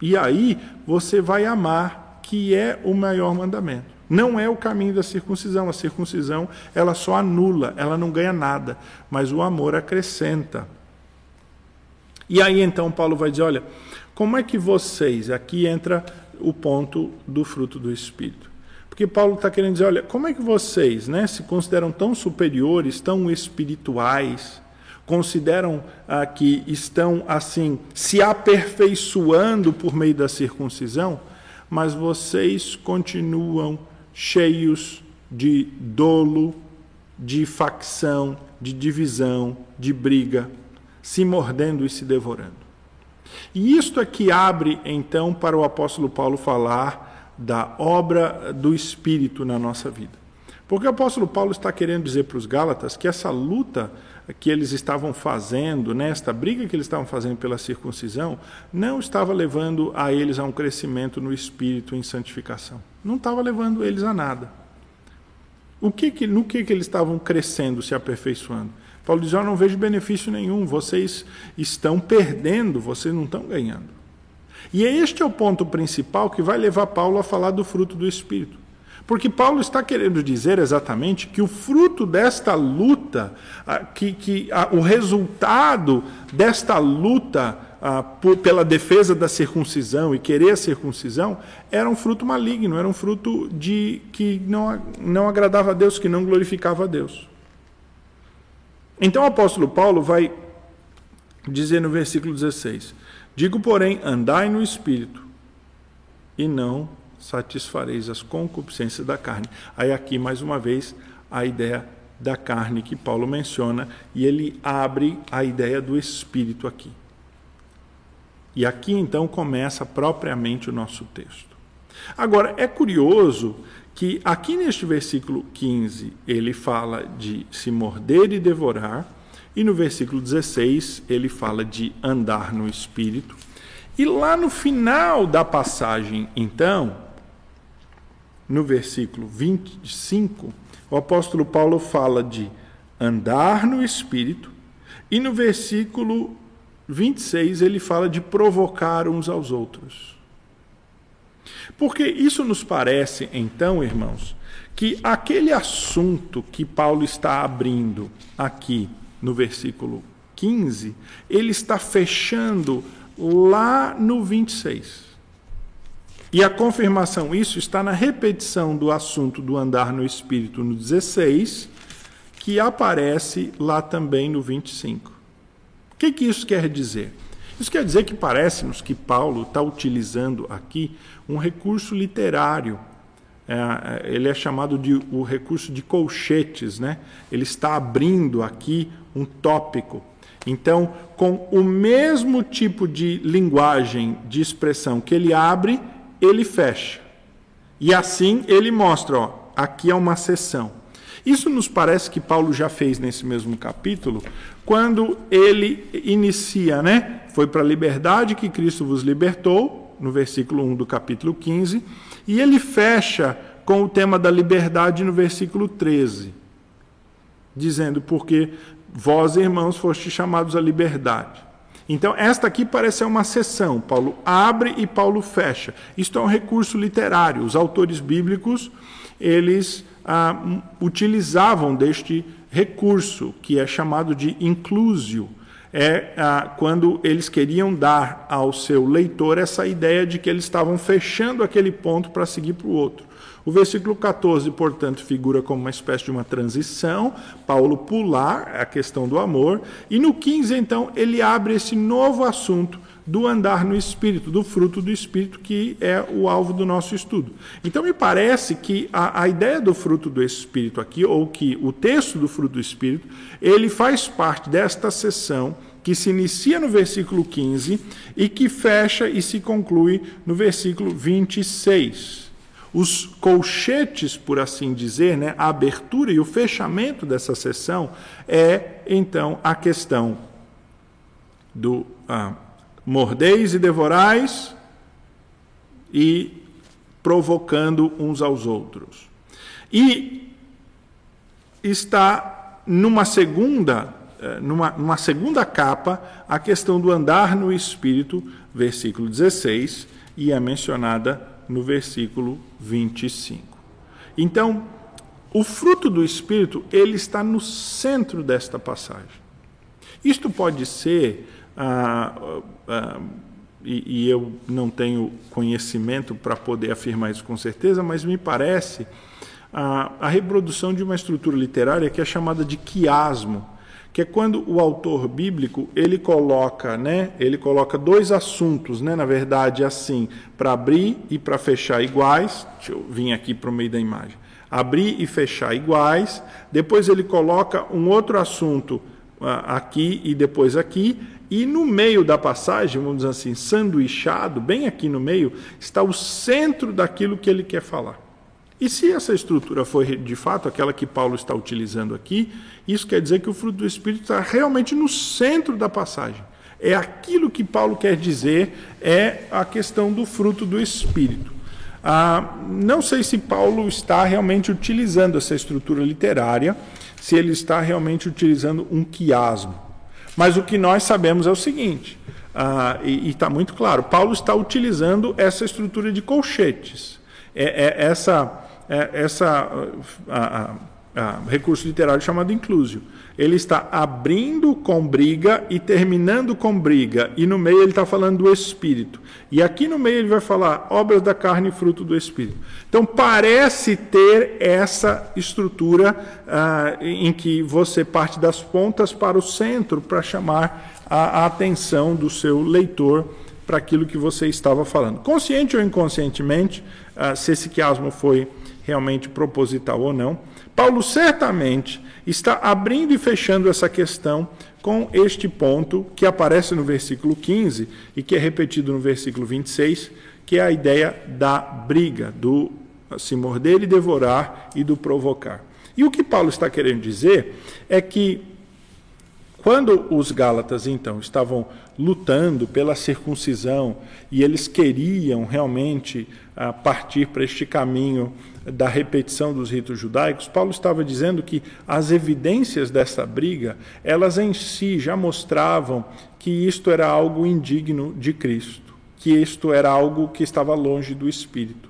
E aí você vai amar, que é o maior mandamento. Não é o caminho da circuncisão. A circuncisão, ela só anula, ela não ganha nada, mas o amor acrescenta. E aí então Paulo vai dizer: olha, como é que vocês, aqui entra o ponto do fruto do Espírito. Porque Paulo está querendo dizer: olha, como é que vocês né, se consideram tão superiores, tão espirituais, consideram ah, que estão assim se aperfeiçoando por meio da circuncisão, mas vocês continuam cheios de dolo, de facção, de divisão, de briga, se mordendo e se devorando. E isto é que abre então para o apóstolo Paulo falar da obra do Espírito na nossa vida. Porque o apóstolo Paulo está querendo dizer para os Gálatas que essa luta que eles estavam fazendo, né, esta briga que eles estavam fazendo pela circuncisão, não estava levando a eles a um crescimento no espírito em santificação. Não estava levando eles a nada. O que, que no que, que eles estavam crescendo, se aperfeiçoando? Paulo diz: Eu não vejo benefício nenhum, vocês estão perdendo, vocês não estão ganhando. E este é o ponto principal que vai levar Paulo a falar do fruto do Espírito. Porque Paulo está querendo dizer exatamente que o fruto desta luta, que, que o resultado desta luta por, pela defesa da circuncisão e querer a circuncisão, era um fruto maligno, era um fruto de que não, não agradava a Deus, que não glorificava a Deus. Então o apóstolo Paulo vai dizer no versículo 16: Digo, porém, andai no espírito, e não satisfareis as concupiscências da carne. Aí, aqui, mais uma vez, a ideia da carne que Paulo menciona, e ele abre a ideia do espírito aqui. E aqui, então, começa propriamente o nosso texto. Agora, é curioso que aqui neste versículo 15 ele fala de se morder e devorar, e no versículo 16, ele fala de andar no espírito. E lá no final da passagem, então, no versículo 25, o apóstolo Paulo fala de andar no espírito. E no versículo 26, ele fala de provocar uns aos outros. Porque isso nos parece, então, irmãos, que aquele assunto que Paulo está abrindo aqui no versículo 15, ele está fechando lá no 26. E a confirmação isso está na repetição do assunto do andar no espírito no 16, que aparece lá também no 25. O que, que isso quer dizer? Isso quer dizer que parece-nos que Paulo está utilizando aqui um recurso literário é, ele é chamado de o recurso de colchetes, né? Ele está abrindo aqui um tópico. Então, com o mesmo tipo de linguagem, de expressão que ele abre, ele fecha. E assim ele mostra, ó, aqui é uma sessão. Isso nos parece que Paulo já fez nesse mesmo capítulo, quando ele inicia, né? Foi para a liberdade que Cristo vos libertou, no versículo 1 do capítulo 15 e ele fecha com o tema da liberdade no versículo 13, dizendo: Porque vós, irmãos, fostes chamados à liberdade. Então, esta aqui parece ser uma sessão. Paulo abre e Paulo fecha. Isto é um recurso literário. Os autores bíblicos, eles ah, utilizavam deste recurso, que é chamado de inclusio, é ah, quando eles queriam dar ao seu leitor essa ideia de que eles estavam fechando aquele ponto para seguir para o outro. O versículo 14, portanto, figura como uma espécie de uma transição, Paulo pular a questão do amor, e no 15, então, ele abre esse novo assunto do andar no Espírito, do fruto do Espírito, que é o alvo do nosso estudo. Então, me parece que a, a ideia do fruto do Espírito aqui, ou que o texto do fruto do Espírito, ele faz parte desta sessão que se inicia no versículo 15 e que fecha e se conclui no versículo 26. Os colchetes, por assim dizer, né, a abertura e o fechamento dessa sessão é, então, a questão do ah, mordeis e devorais e provocando uns aos outros. E está numa segunda, eh, numa, numa segunda capa a questão do andar no Espírito, versículo 16, e é mencionada no versículo 25. Então, o fruto do Espírito, ele está no centro desta passagem. Isto pode ser, ah, ah, e, e, eu não tenho conhecimento para poder afirmar isso com certeza, mas me parece ah, a reprodução de uma estrutura literária que é chamada de quiasmo que é quando o autor bíblico ele coloca, né, ele coloca dois assuntos, né, na verdade assim, para abrir e para fechar iguais. Deixa eu vir aqui para o meio da imagem. Abrir e fechar iguais. Depois ele coloca um outro assunto uh, aqui e depois aqui. E no meio da passagem, vamos dizer assim, sanduichado, bem aqui no meio, está o centro daquilo que ele quer falar. E se essa estrutura for de fato aquela que Paulo está utilizando aqui, isso quer dizer que o fruto do Espírito está realmente no centro da passagem. É aquilo que Paulo quer dizer, é a questão do fruto do Espírito. Ah, não sei se Paulo está realmente utilizando essa estrutura literária, se ele está realmente utilizando um quiasmo. Mas o que nós sabemos é o seguinte, ah, e está muito claro: Paulo está utilizando essa estrutura de colchetes. É, é essa é, essa a, a, a, recurso literário chamado inclusio. Ele está abrindo com briga e terminando com briga, e no meio ele está falando do Espírito. E aqui no meio ele vai falar obras da carne e fruto do Espírito. Então parece ter essa estrutura ah, em que você parte das pontas para o centro para chamar a, a atenção do seu leitor para aquilo que você estava falando. Consciente ou inconscientemente, ah, se esse quiasmo foi realmente proposital ou não, Paulo certamente está abrindo e fechando essa questão com este ponto que aparece no versículo 15 e que é repetido no versículo 26, que é a ideia da briga, do se morder e devorar e do provocar. E o que Paulo está querendo dizer é que quando os Gálatas, então, estavam lutando pela circuncisão e eles queriam realmente uh, partir para este caminho da repetição dos ritos judaicos, Paulo estava dizendo que as evidências dessa briga, elas em si já mostravam que isto era algo indigno de Cristo, que isto era algo que estava longe do Espírito,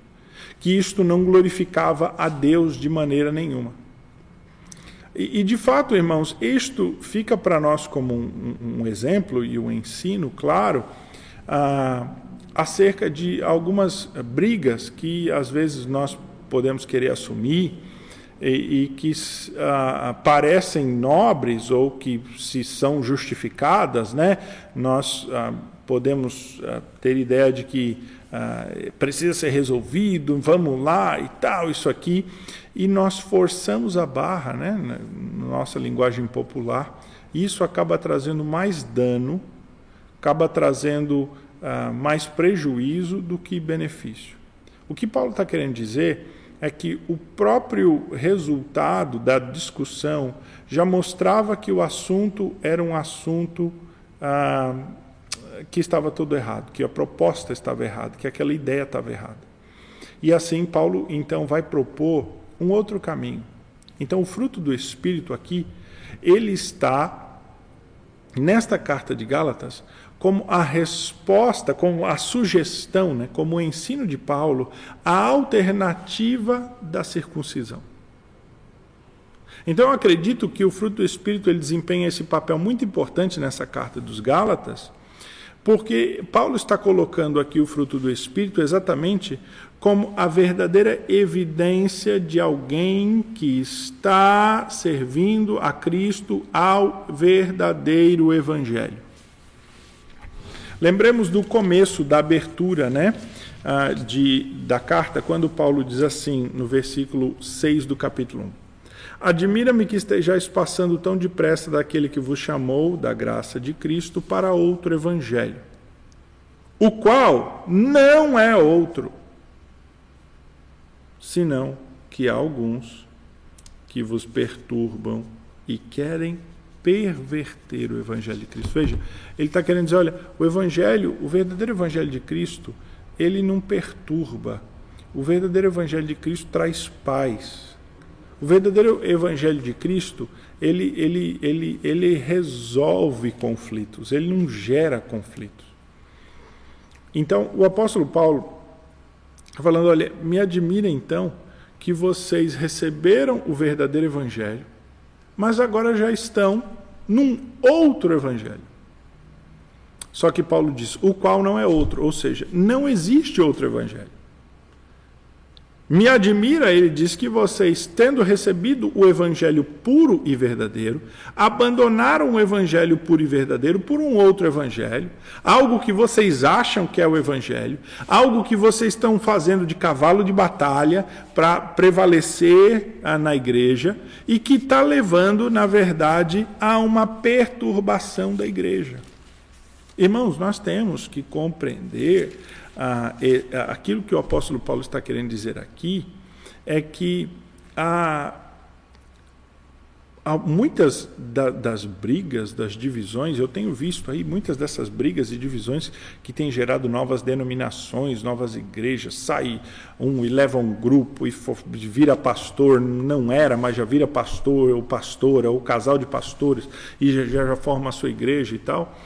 que isto não glorificava a Deus de maneira nenhuma. E, de fato, irmãos, isto fica para nós como um, um, exemplo e um ensino claro ah, acerca de algumas brigas que às vezes nós podemos querer assumir e, e que ah, parecem nobres ou que se são justificadas, né? Nós ah, podemos ah, ter ideia de que precisa ser resolvido, vamos lá e tal, isso aqui, e nós forçamos a barra, né? Na nossa linguagem popular, isso acaba trazendo mais dano, acaba trazendo mais prejuízo do que benefício. O que Paulo está querendo dizer é que o próprio resultado da discussão já mostrava que o assunto era um assunto ah, que estava todo errado, que a proposta estava errada, que aquela ideia estava errada. E assim Paulo então vai propor um outro caminho. Então o fruto do Espírito aqui, ele está nesta carta de Gálatas como a resposta, como a sugestão, né, como o ensino de Paulo, a alternativa da circuncisão. Então eu acredito que o fruto do Espírito ele desempenha esse papel muito importante nessa carta dos Gálatas, porque Paulo está colocando aqui o fruto do Espírito exatamente como a verdadeira evidência de alguém que está servindo a Cristo ao verdadeiro Evangelho. Lembremos do começo da abertura né, ah, de, da carta, quando Paulo diz assim, no versículo 6 do capítulo 1. Admira-me que estejais passando tão depressa daquele que vos chamou da graça de Cristo para outro evangelho, o qual não é outro, senão que há alguns que vos perturbam e querem perverter o Evangelho de Cristo. Veja, ele está querendo dizer: olha, o Evangelho, o verdadeiro Evangelho de Cristo, ele não perturba. O verdadeiro Evangelho de Cristo traz paz. O verdadeiro Evangelho de Cristo, ele, ele, ele, ele resolve conflitos, ele não gera conflitos. Então, o apóstolo Paulo está falando: olha, me admira então que vocês receberam o verdadeiro Evangelho, mas agora já estão num outro Evangelho. Só que Paulo diz: o qual não é outro, ou seja, não existe outro Evangelho. Me admira, ele diz, que vocês, tendo recebido o evangelho puro e verdadeiro, abandonaram o evangelho puro e verdadeiro por um outro evangelho, algo que vocês acham que é o evangelho, algo que vocês estão fazendo de cavalo de batalha para prevalecer ah, na igreja e que está levando, na verdade, a uma perturbação da igreja. Irmãos, nós temos que compreender ah, aquilo que o apóstolo Paulo está querendo dizer aqui é que há, há muitas da, das brigas, das divisões, eu tenho visto aí muitas dessas brigas e divisões que têm gerado novas denominações, novas igrejas. Sai um e leva um grupo e for, vira pastor, não era, mas já vira pastor ou pastora, ou casal de pastores, e já, já forma a sua igreja e tal.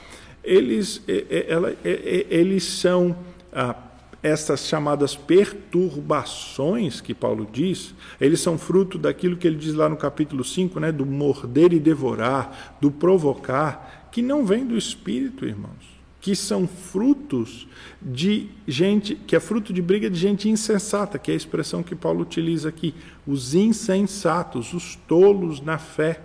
Eles, ela, eles são ah, essas chamadas perturbações que Paulo diz, eles são fruto daquilo que ele diz lá no capítulo 5, né, do morder e devorar, do provocar, que não vem do espírito, irmãos, que são frutos de gente, que é fruto de briga de gente insensata, que é a expressão que Paulo utiliza aqui, os insensatos, os tolos na fé.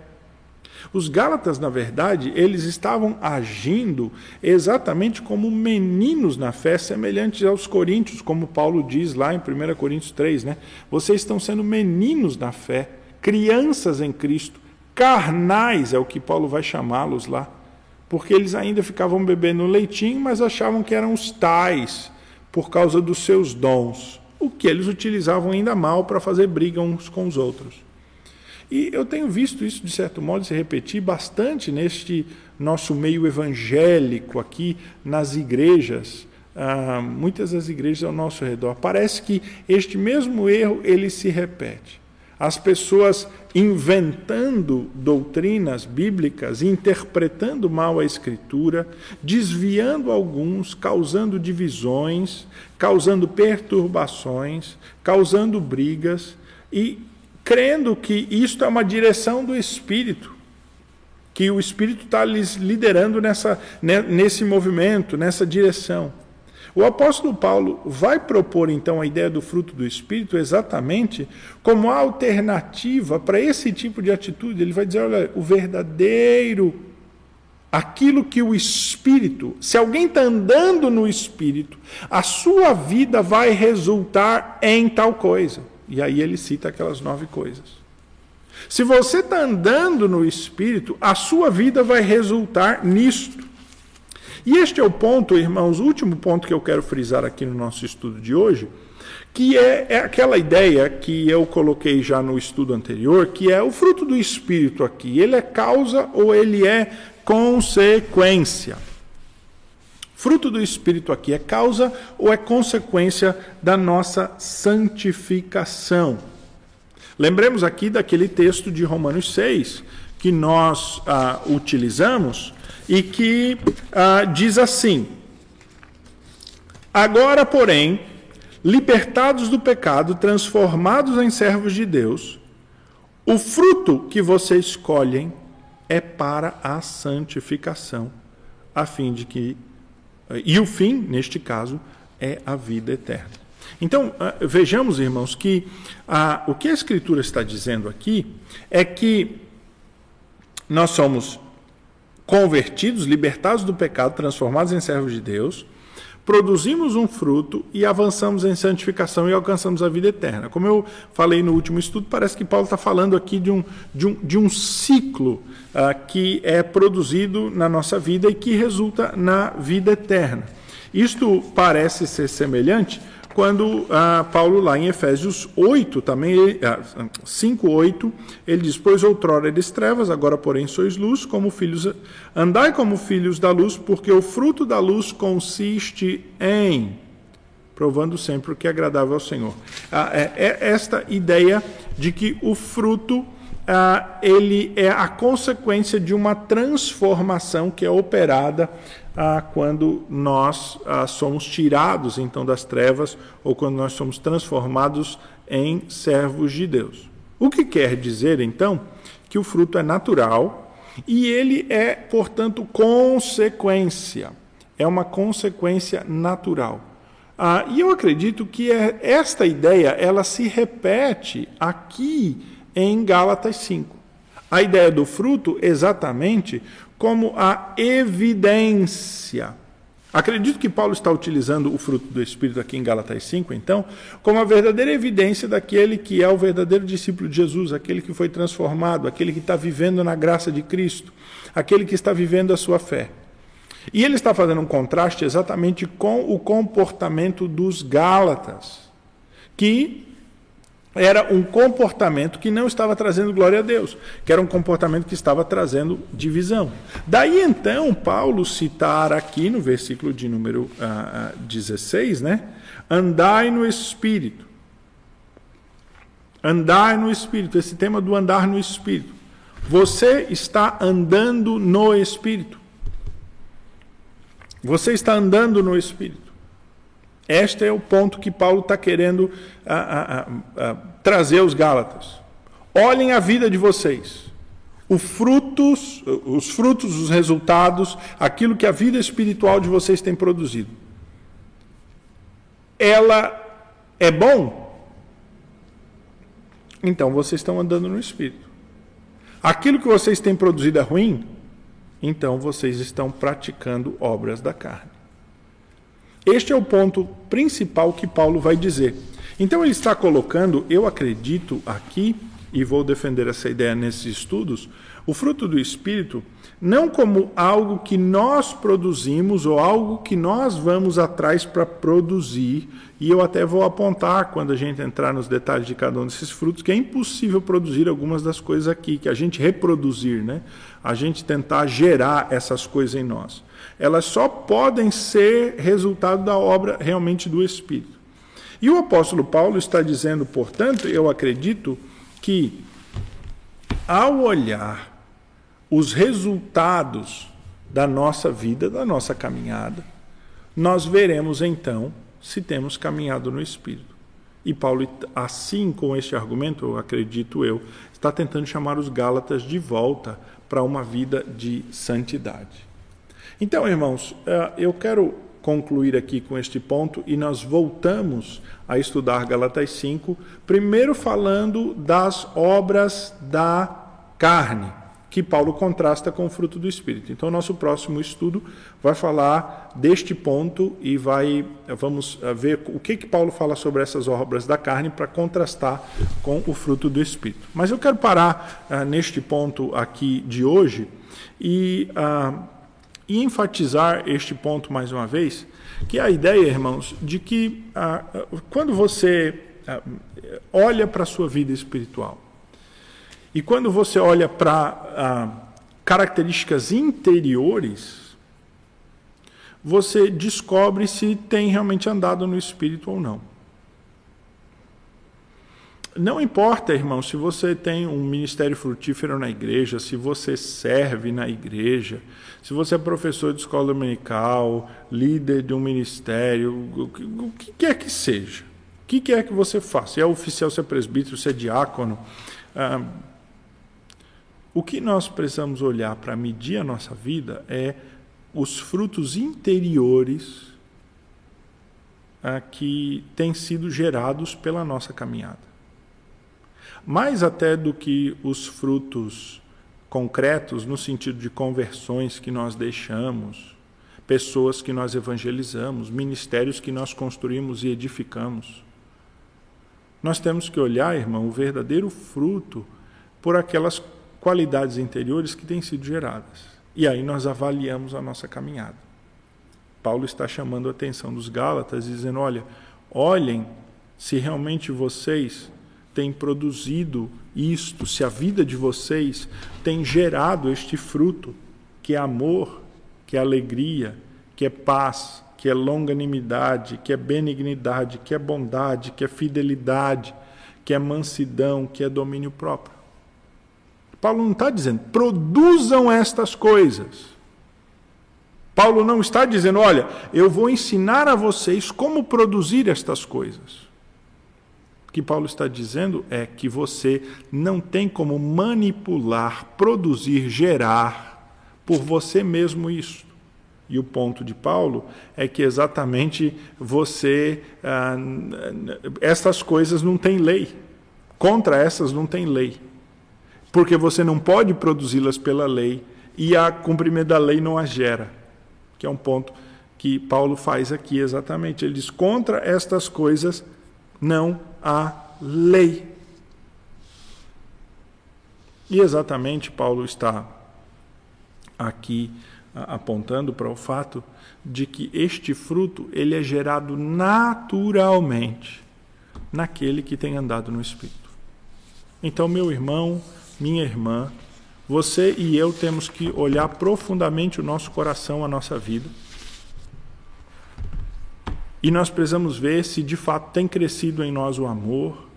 Os Gálatas, na verdade, eles estavam agindo exatamente como meninos na fé, semelhantes aos coríntios, como Paulo diz lá em 1 Coríntios 3, né? Vocês estão sendo meninos na fé, crianças em Cristo, carnais é o que Paulo vai chamá-los lá, porque eles ainda ficavam bebendo leitinho, mas achavam que eram os tais por causa dos seus dons, o que eles utilizavam ainda mal para fazer briga uns com os outros. E eu tenho visto isso, de certo modo, se repetir bastante neste nosso meio evangélico aqui nas igrejas. Ah, muitas das igrejas ao nosso redor. Parece que este mesmo erro ele se repete. As pessoas inventando doutrinas bíblicas, interpretando mal a Escritura, desviando alguns, causando divisões, causando perturbações, causando brigas e crendo que isto é uma direção do Espírito, que o Espírito está lhes liderando nessa, nesse movimento, nessa direção. O apóstolo Paulo vai propor então a ideia do fruto do Espírito exatamente como alternativa para esse tipo de atitude. Ele vai dizer: olha, o verdadeiro, aquilo que o Espírito, se alguém está andando no Espírito, a sua vida vai resultar em tal coisa. E aí ele cita aquelas nove coisas. Se você está andando no Espírito, a sua vida vai resultar nisto. E este é o ponto, irmãos, o último ponto que eu quero frisar aqui no nosso estudo de hoje, que é, é aquela ideia que eu coloquei já no estudo anterior, que é o fruto do Espírito aqui. Ele é causa ou ele é consequência? Fruto do Espírito aqui é causa ou é consequência da nossa santificação? Lembremos aqui daquele texto de Romanos 6 que nós ah, utilizamos e que ah, diz assim: Agora, porém, libertados do pecado, transformados em servos de Deus, o fruto que vocês escolhem é para a santificação, a fim de que e o fim, neste caso, é a vida eterna. Então, ah, vejamos, irmãos, que a, o que a Escritura está dizendo aqui é que nós somos convertidos, libertados do pecado, transformados em servos de Deus, produzimos um fruto e avançamos em santificação e alcançamos a vida eterna. Como eu falei no último estudo, parece que Paulo está falando aqui de um, de um, de um ciclo uh, que é produzido na nossa vida e que resulta na vida eterna. Isto parece ser semelhante quando ah, Paulo, lá em Efésios 8, também, ah, 5, 8, ele diz: Pois outrora eres trevas, agora, porém, sois luz, como filhos, andai como filhos da luz, porque o fruto da luz consiste em provando sempre o que é agradável ao Senhor. Ah, é, é esta ideia de que o fruto ah, ele é a consequência de uma transformação que é operada ah, quando nós ah, somos tirados então das trevas ou quando nós somos transformados em servos de Deus. O que quer dizer então que o fruto é natural e ele é, portanto, consequência. É uma consequência natural. Ah, e eu acredito que é, esta ideia ela se repete aqui em Gálatas 5. A ideia do fruto exatamente como a evidência. Acredito que Paulo está utilizando o fruto do Espírito aqui em Gálatas 5, então, como a verdadeira evidência daquele que é o verdadeiro discípulo de Jesus, aquele que foi transformado, aquele que está vivendo na graça de Cristo, aquele que está vivendo a sua fé. E ele está fazendo um contraste exatamente com o comportamento dos Gálatas, que era um comportamento que não estava trazendo glória a Deus, que era um comportamento que estava trazendo divisão. Daí então, Paulo citar aqui no versículo de número uh, 16, né? Andai no Espírito. Andai no Espírito, esse tema do andar no Espírito. Você está andando no Espírito. Você está andando no Espírito. Este é o ponto que Paulo está querendo a, a, a, trazer aos Gálatas. Olhem a vida de vocês. Os frutos, os frutos, os resultados, aquilo que a vida espiritual de vocês tem produzido. Ela é bom? Então vocês estão andando no Espírito. Aquilo que vocês têm produzido é ruim? então vocês estão praticando obras da carne. Este é o ponto principal que Paulo vai dizer. Então ele está colocando, eu acredito aqui, e vou defender essa ideia nesses estudos, o fruto do Espírito não como algo que nós produzimos ou algo que nós vamos atrás para produzir, e eu até vou apontar quando a gente entrar nos detalhes de cada um desses frutos, que é impossível produzir algumas das coisas aqui, que a gente reproduzir, né? a gente tentar gerar essas coisas em nós. Elas só podem ser resultado da obra realmente do Espírito. E o apóstolo Paulo está dizendo, portanto, eu acredito que ao olhar os resultados da nossa vida, da nossa caminhada, nós veremos então se temos caminhado no Espírito. E Paulo, assim com este argumento, acredito eu, está tentando chamar os Gálatas de volta para uma vida de santidade. Então, irmãos, eh, eu quero concluir aqui com este ponto e nós voltamos a estudar Galatas 5, primeiro falando das obras da carne que Paulo contrasta com o fruto do Espírito. Então, nosso próximo estudo vai falar deste ponto e vai vamos eh, ver o que, que Paulo fala sobre essas obras da carne para contrastar com o fruto do Espírito. Mas eu quero parar uh, neste ponto aqui de hoje e, e, enfatizar este ponto mais uma vez, que é a ideia, irmãos, de que uh, quando você olha para a sua vida espiritual, e quando você olha para ah, características interiores, você descobre se tem realmente andado no espírito ou não. Não importa, irmão, se você tem um ministério frutífero na igreja, se você serve na igreja, se você é professor de escola dominical, líder de um ministério, o que quer que seja, o que quer que você faça, se é oficial, se é presbítero, se é diácono, ah, o que nós precisamos olhar para medir a nossa vida é os frutos interiores ah, que têm sido gerados pela nossa caminhada. Mais até do que os frutos concretos, no sentido de conversões que nós deixamos, pessoas que nós evangelizamos, ministérios que nós construímos e edificamos. Nós temos que olhar, irmão, o verdadeiro fruto por aquelas qualidades interiores que têm sido geradas. E aí nós avaliamos a nossa caminhada. Paulo está chamando a atenção dos Gálatas, dizendo: olha, olhem se realmente vocês têm produzido isto, se a vida de vocês tem gerado este fruto, que é amor, que é alegria, que é paz, que é longanimidade, que é benignidade, que é bondade, que é fidelidade, que é mansidão, que é domínio próprio. Paulo não está dizendo, produzam estas coisas. Paulo não está dizendo, olha, eu vou ensinar a vocês como produzir estas coisas. O que Paulo está dizendo é que você não tem como manipular, produzir, gerar por você mesmo isso. E o ponto de Paulo é que exatamente você. Ah, essas coisas não têm lei. Contra essas não tem lei. Porque você não pode produzi-las pela lei e a cumprimento da lei não as gera que é um ponto que Paulo faz aqui exatamente. Ele diz: contra estas coisas não há lei. E exatamente Paulo está aqui apontando para o fato de que este fruto ele é gerado naturalmente naquele que tem andado no Espírito. Então, meu irmão, minha irmã, você e eu temos que olhar profundamente o nosso coração, a nossa vida. E nós precisamos ver se de fato tem crescido em nós o amor,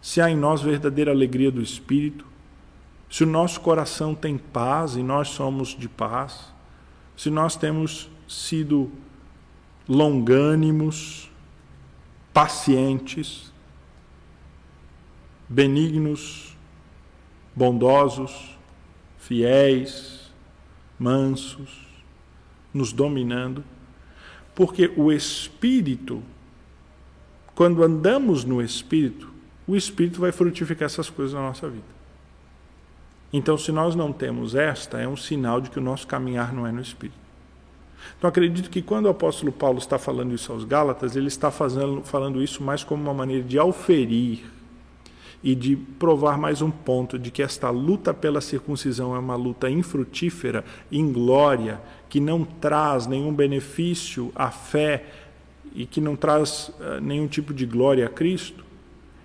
se há em nós verdadeira alegria do Espírito, se o nosso coração tem paz e nós somos de paz, se nós temos sido longânimos, pacientes, benignos, bondosos, fiéis, mansos, nos dominando, porque o Espírito, quando andamos no Espírito, o Espírito vai frutificar essas coisas na nossa vida. Então, se nós não temos esta, é um sinal de que o nosso caminhar não é no Espírito. Então, acredito que quando o apóstolo Paulo está falando isso aos Gálatas, ele está fazendo, falando isso mais como uma maneira de auferir e de provar mais um ponto de que esta luta pela circuncisão é uma luta infrutífera, inglória, que não traz nenhum benefício à fé e que não traz uh, nenhum tipo de glória a Cristo,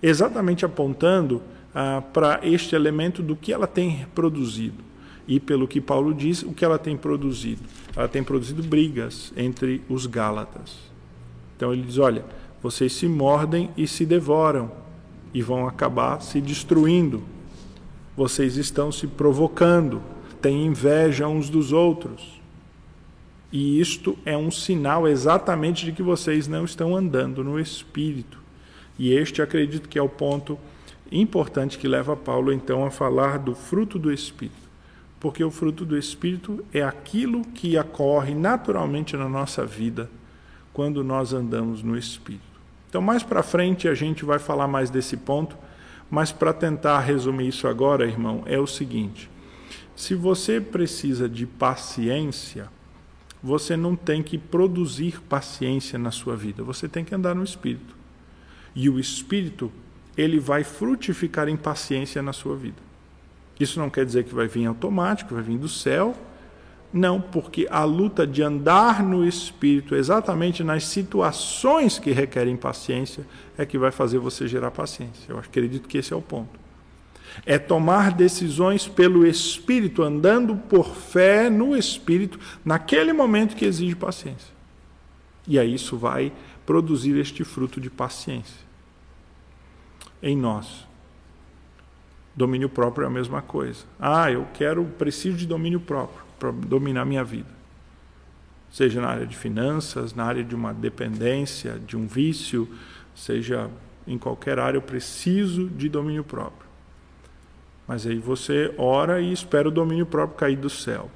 exatamente apontando uh, para este elemento do que ela tem produzido. E pelo que Paulo diz, o que ela tem produzido? Ela tem produzido brigas entre os Gálatas. Então ele diz: olha, vocês se mordem e se devoram e vão acabar se destruindo. Vocês estão se provocando, têm inveja uns dos outros. E isto é um sinal exatamente de que vocês não estão andando no Espírito. E este acredito que é o ponto importante que leva Paulo então a falar do fruto do Espírito. Porque o fruto do Espírito é aquilo que ocorre naturalmente na nossa vida quando nós andamos no Espírito. Então, mais para frente, a gente vai falar mais desse ponto, mas para tentar resumir isso agora, irmão, é o seguinte: se você precisa de paciência, você não tem que produzir paciência na sua vida, você tem que andar no Espírito. E o Espírito, ele vai frutificar em paciência na sua vida. Isso não quer dizer que vai vir automático, vai vir do céu, não, porque a luta de andar no espírito, exatamente nas situações que requerem paciência, é que vai fazer você gerar paciência. Eu acredito que esse é o ponto. É tomar decisões pelo espírito, andando por fé no espírito, naquele momento que exige paciência. E aí isso vai produzir este fruto de paciência em nós. Domínio próprio é a mesma coisa. Ah, eu quero, preciso de domínio próprio dominar minha vida. Seja na área de finanças, na área de uma dependência, de um vício, seja em qualquer área, eu preciso de domínio próprio. Mas aí você ora e espera o domínio próprio cair do céu.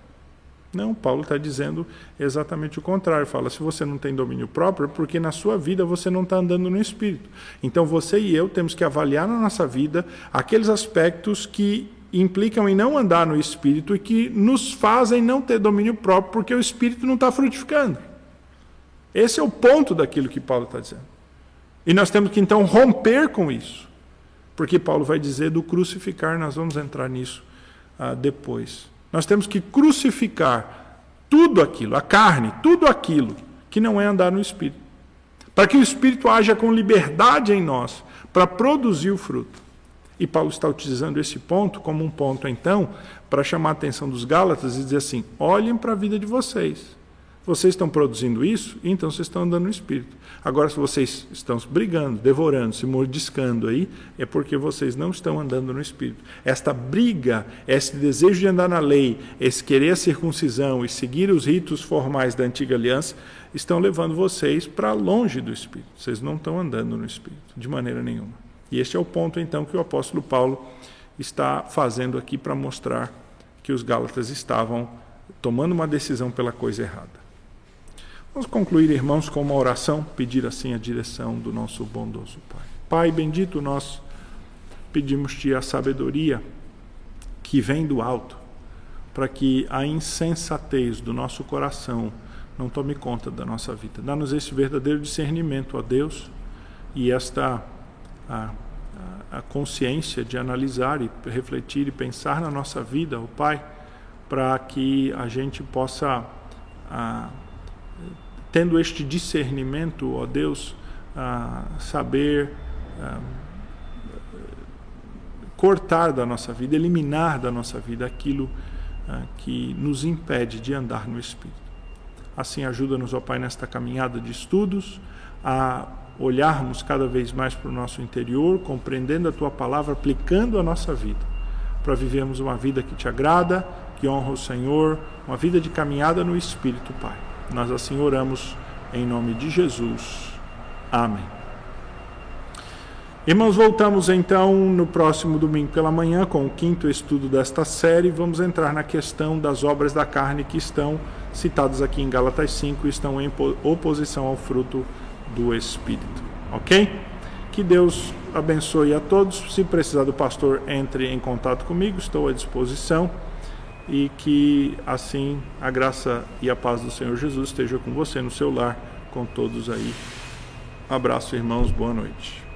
Não, Paulo está dizendo exatamente o contrário. Fala: se você não tem domínio próprio, é porque na sua vida você não está andando no Espírito. Então você e eu temos que avaliar na nossa vida aqueles aspectos que implicam em não andar no espírito e que nos fazem não ter domínio próprio porque o espírito não está frutificando. Esse é o ponto daquilo que Paulo está dizendo. E nós temos que então romper com isso. Porque Paulo vai dizer do crucificar, nós vamos entrar nisso ah, depois. Nós temos que crucificar tudo aquilo, a carne, tudo aquilo que não é andar no espírito para que o Espírito haja com liberdade em nós, para produzir o fruto. E Paulo está utilizando esse ponto como um ponto, então, para chamar a atenção dos Gálatas e dizer assim: olhem para a vida de vocês. Vocês estão produzindo isso, então vocês estão andando no Espírito. Agora, se vocês estão brigando, devorando, se mordiscando aí, é porque vocês não estão andando no Espírito. Esta briga, esse desejo de andar na lei, esse querer a circuncisão e seguir os ritos formais da antiga aliança, estão levando vocês para longe do Espírito. Vocês não estão andando no Espírito, de maneira nenhuma. E este é o ponto, então, que o apóstolo Paulo está fazendo aqui para mostrar que os Gálatas estavam tomando uma decisão pela coisa errada. Vamos concluir, irmãos, com uma oração, pedir assim a direção do nosso bondoso Pai. Pai bendito, nós pedimos-te a sabedoria que vem do alto, para que a insensatez do nosso coração não tome conta da nossa vida. Dá-nos esse verdadeiro discernimento, ó Deus, e esta a, a, consciência de analisar e refletir e pensar na nossa vida, ó Pai, para que a gente possa a, tendo este discernimento, ó Deus, saber cortar da nossa vida, eliminar da nossa vida aquilo que nos impede de andar no Espírito. Assim, ajuda-nos, ó Pai, nesta caminhada de estudos, a olharmos cada vez mais para o nosso interior, compreendendo a Tua palavra, aplicando a nossa vida, para vivermos uma vida que te agrada, que honra o Senhor, uma vida de caminhada no Espírito, Pai. Nós assim oramos em nome de Jesus. Amém. Irmãos, voltamos então no próximo domingo pela manhã com o quinto estudo desta série. Vamos entrar na questão das obras da carne que estão citadas aqui em Gálatas 5 e estão em oposição ao fruto do Espírito. Ok? Que Deus abençoe a todos. Se precisar do pastor, entre em contato comigo, estou à disposição e que assim a graça e a paz do Senhor Jesus esteja com você no seu lar, com todos aí. abraço, irmãos, boa noite.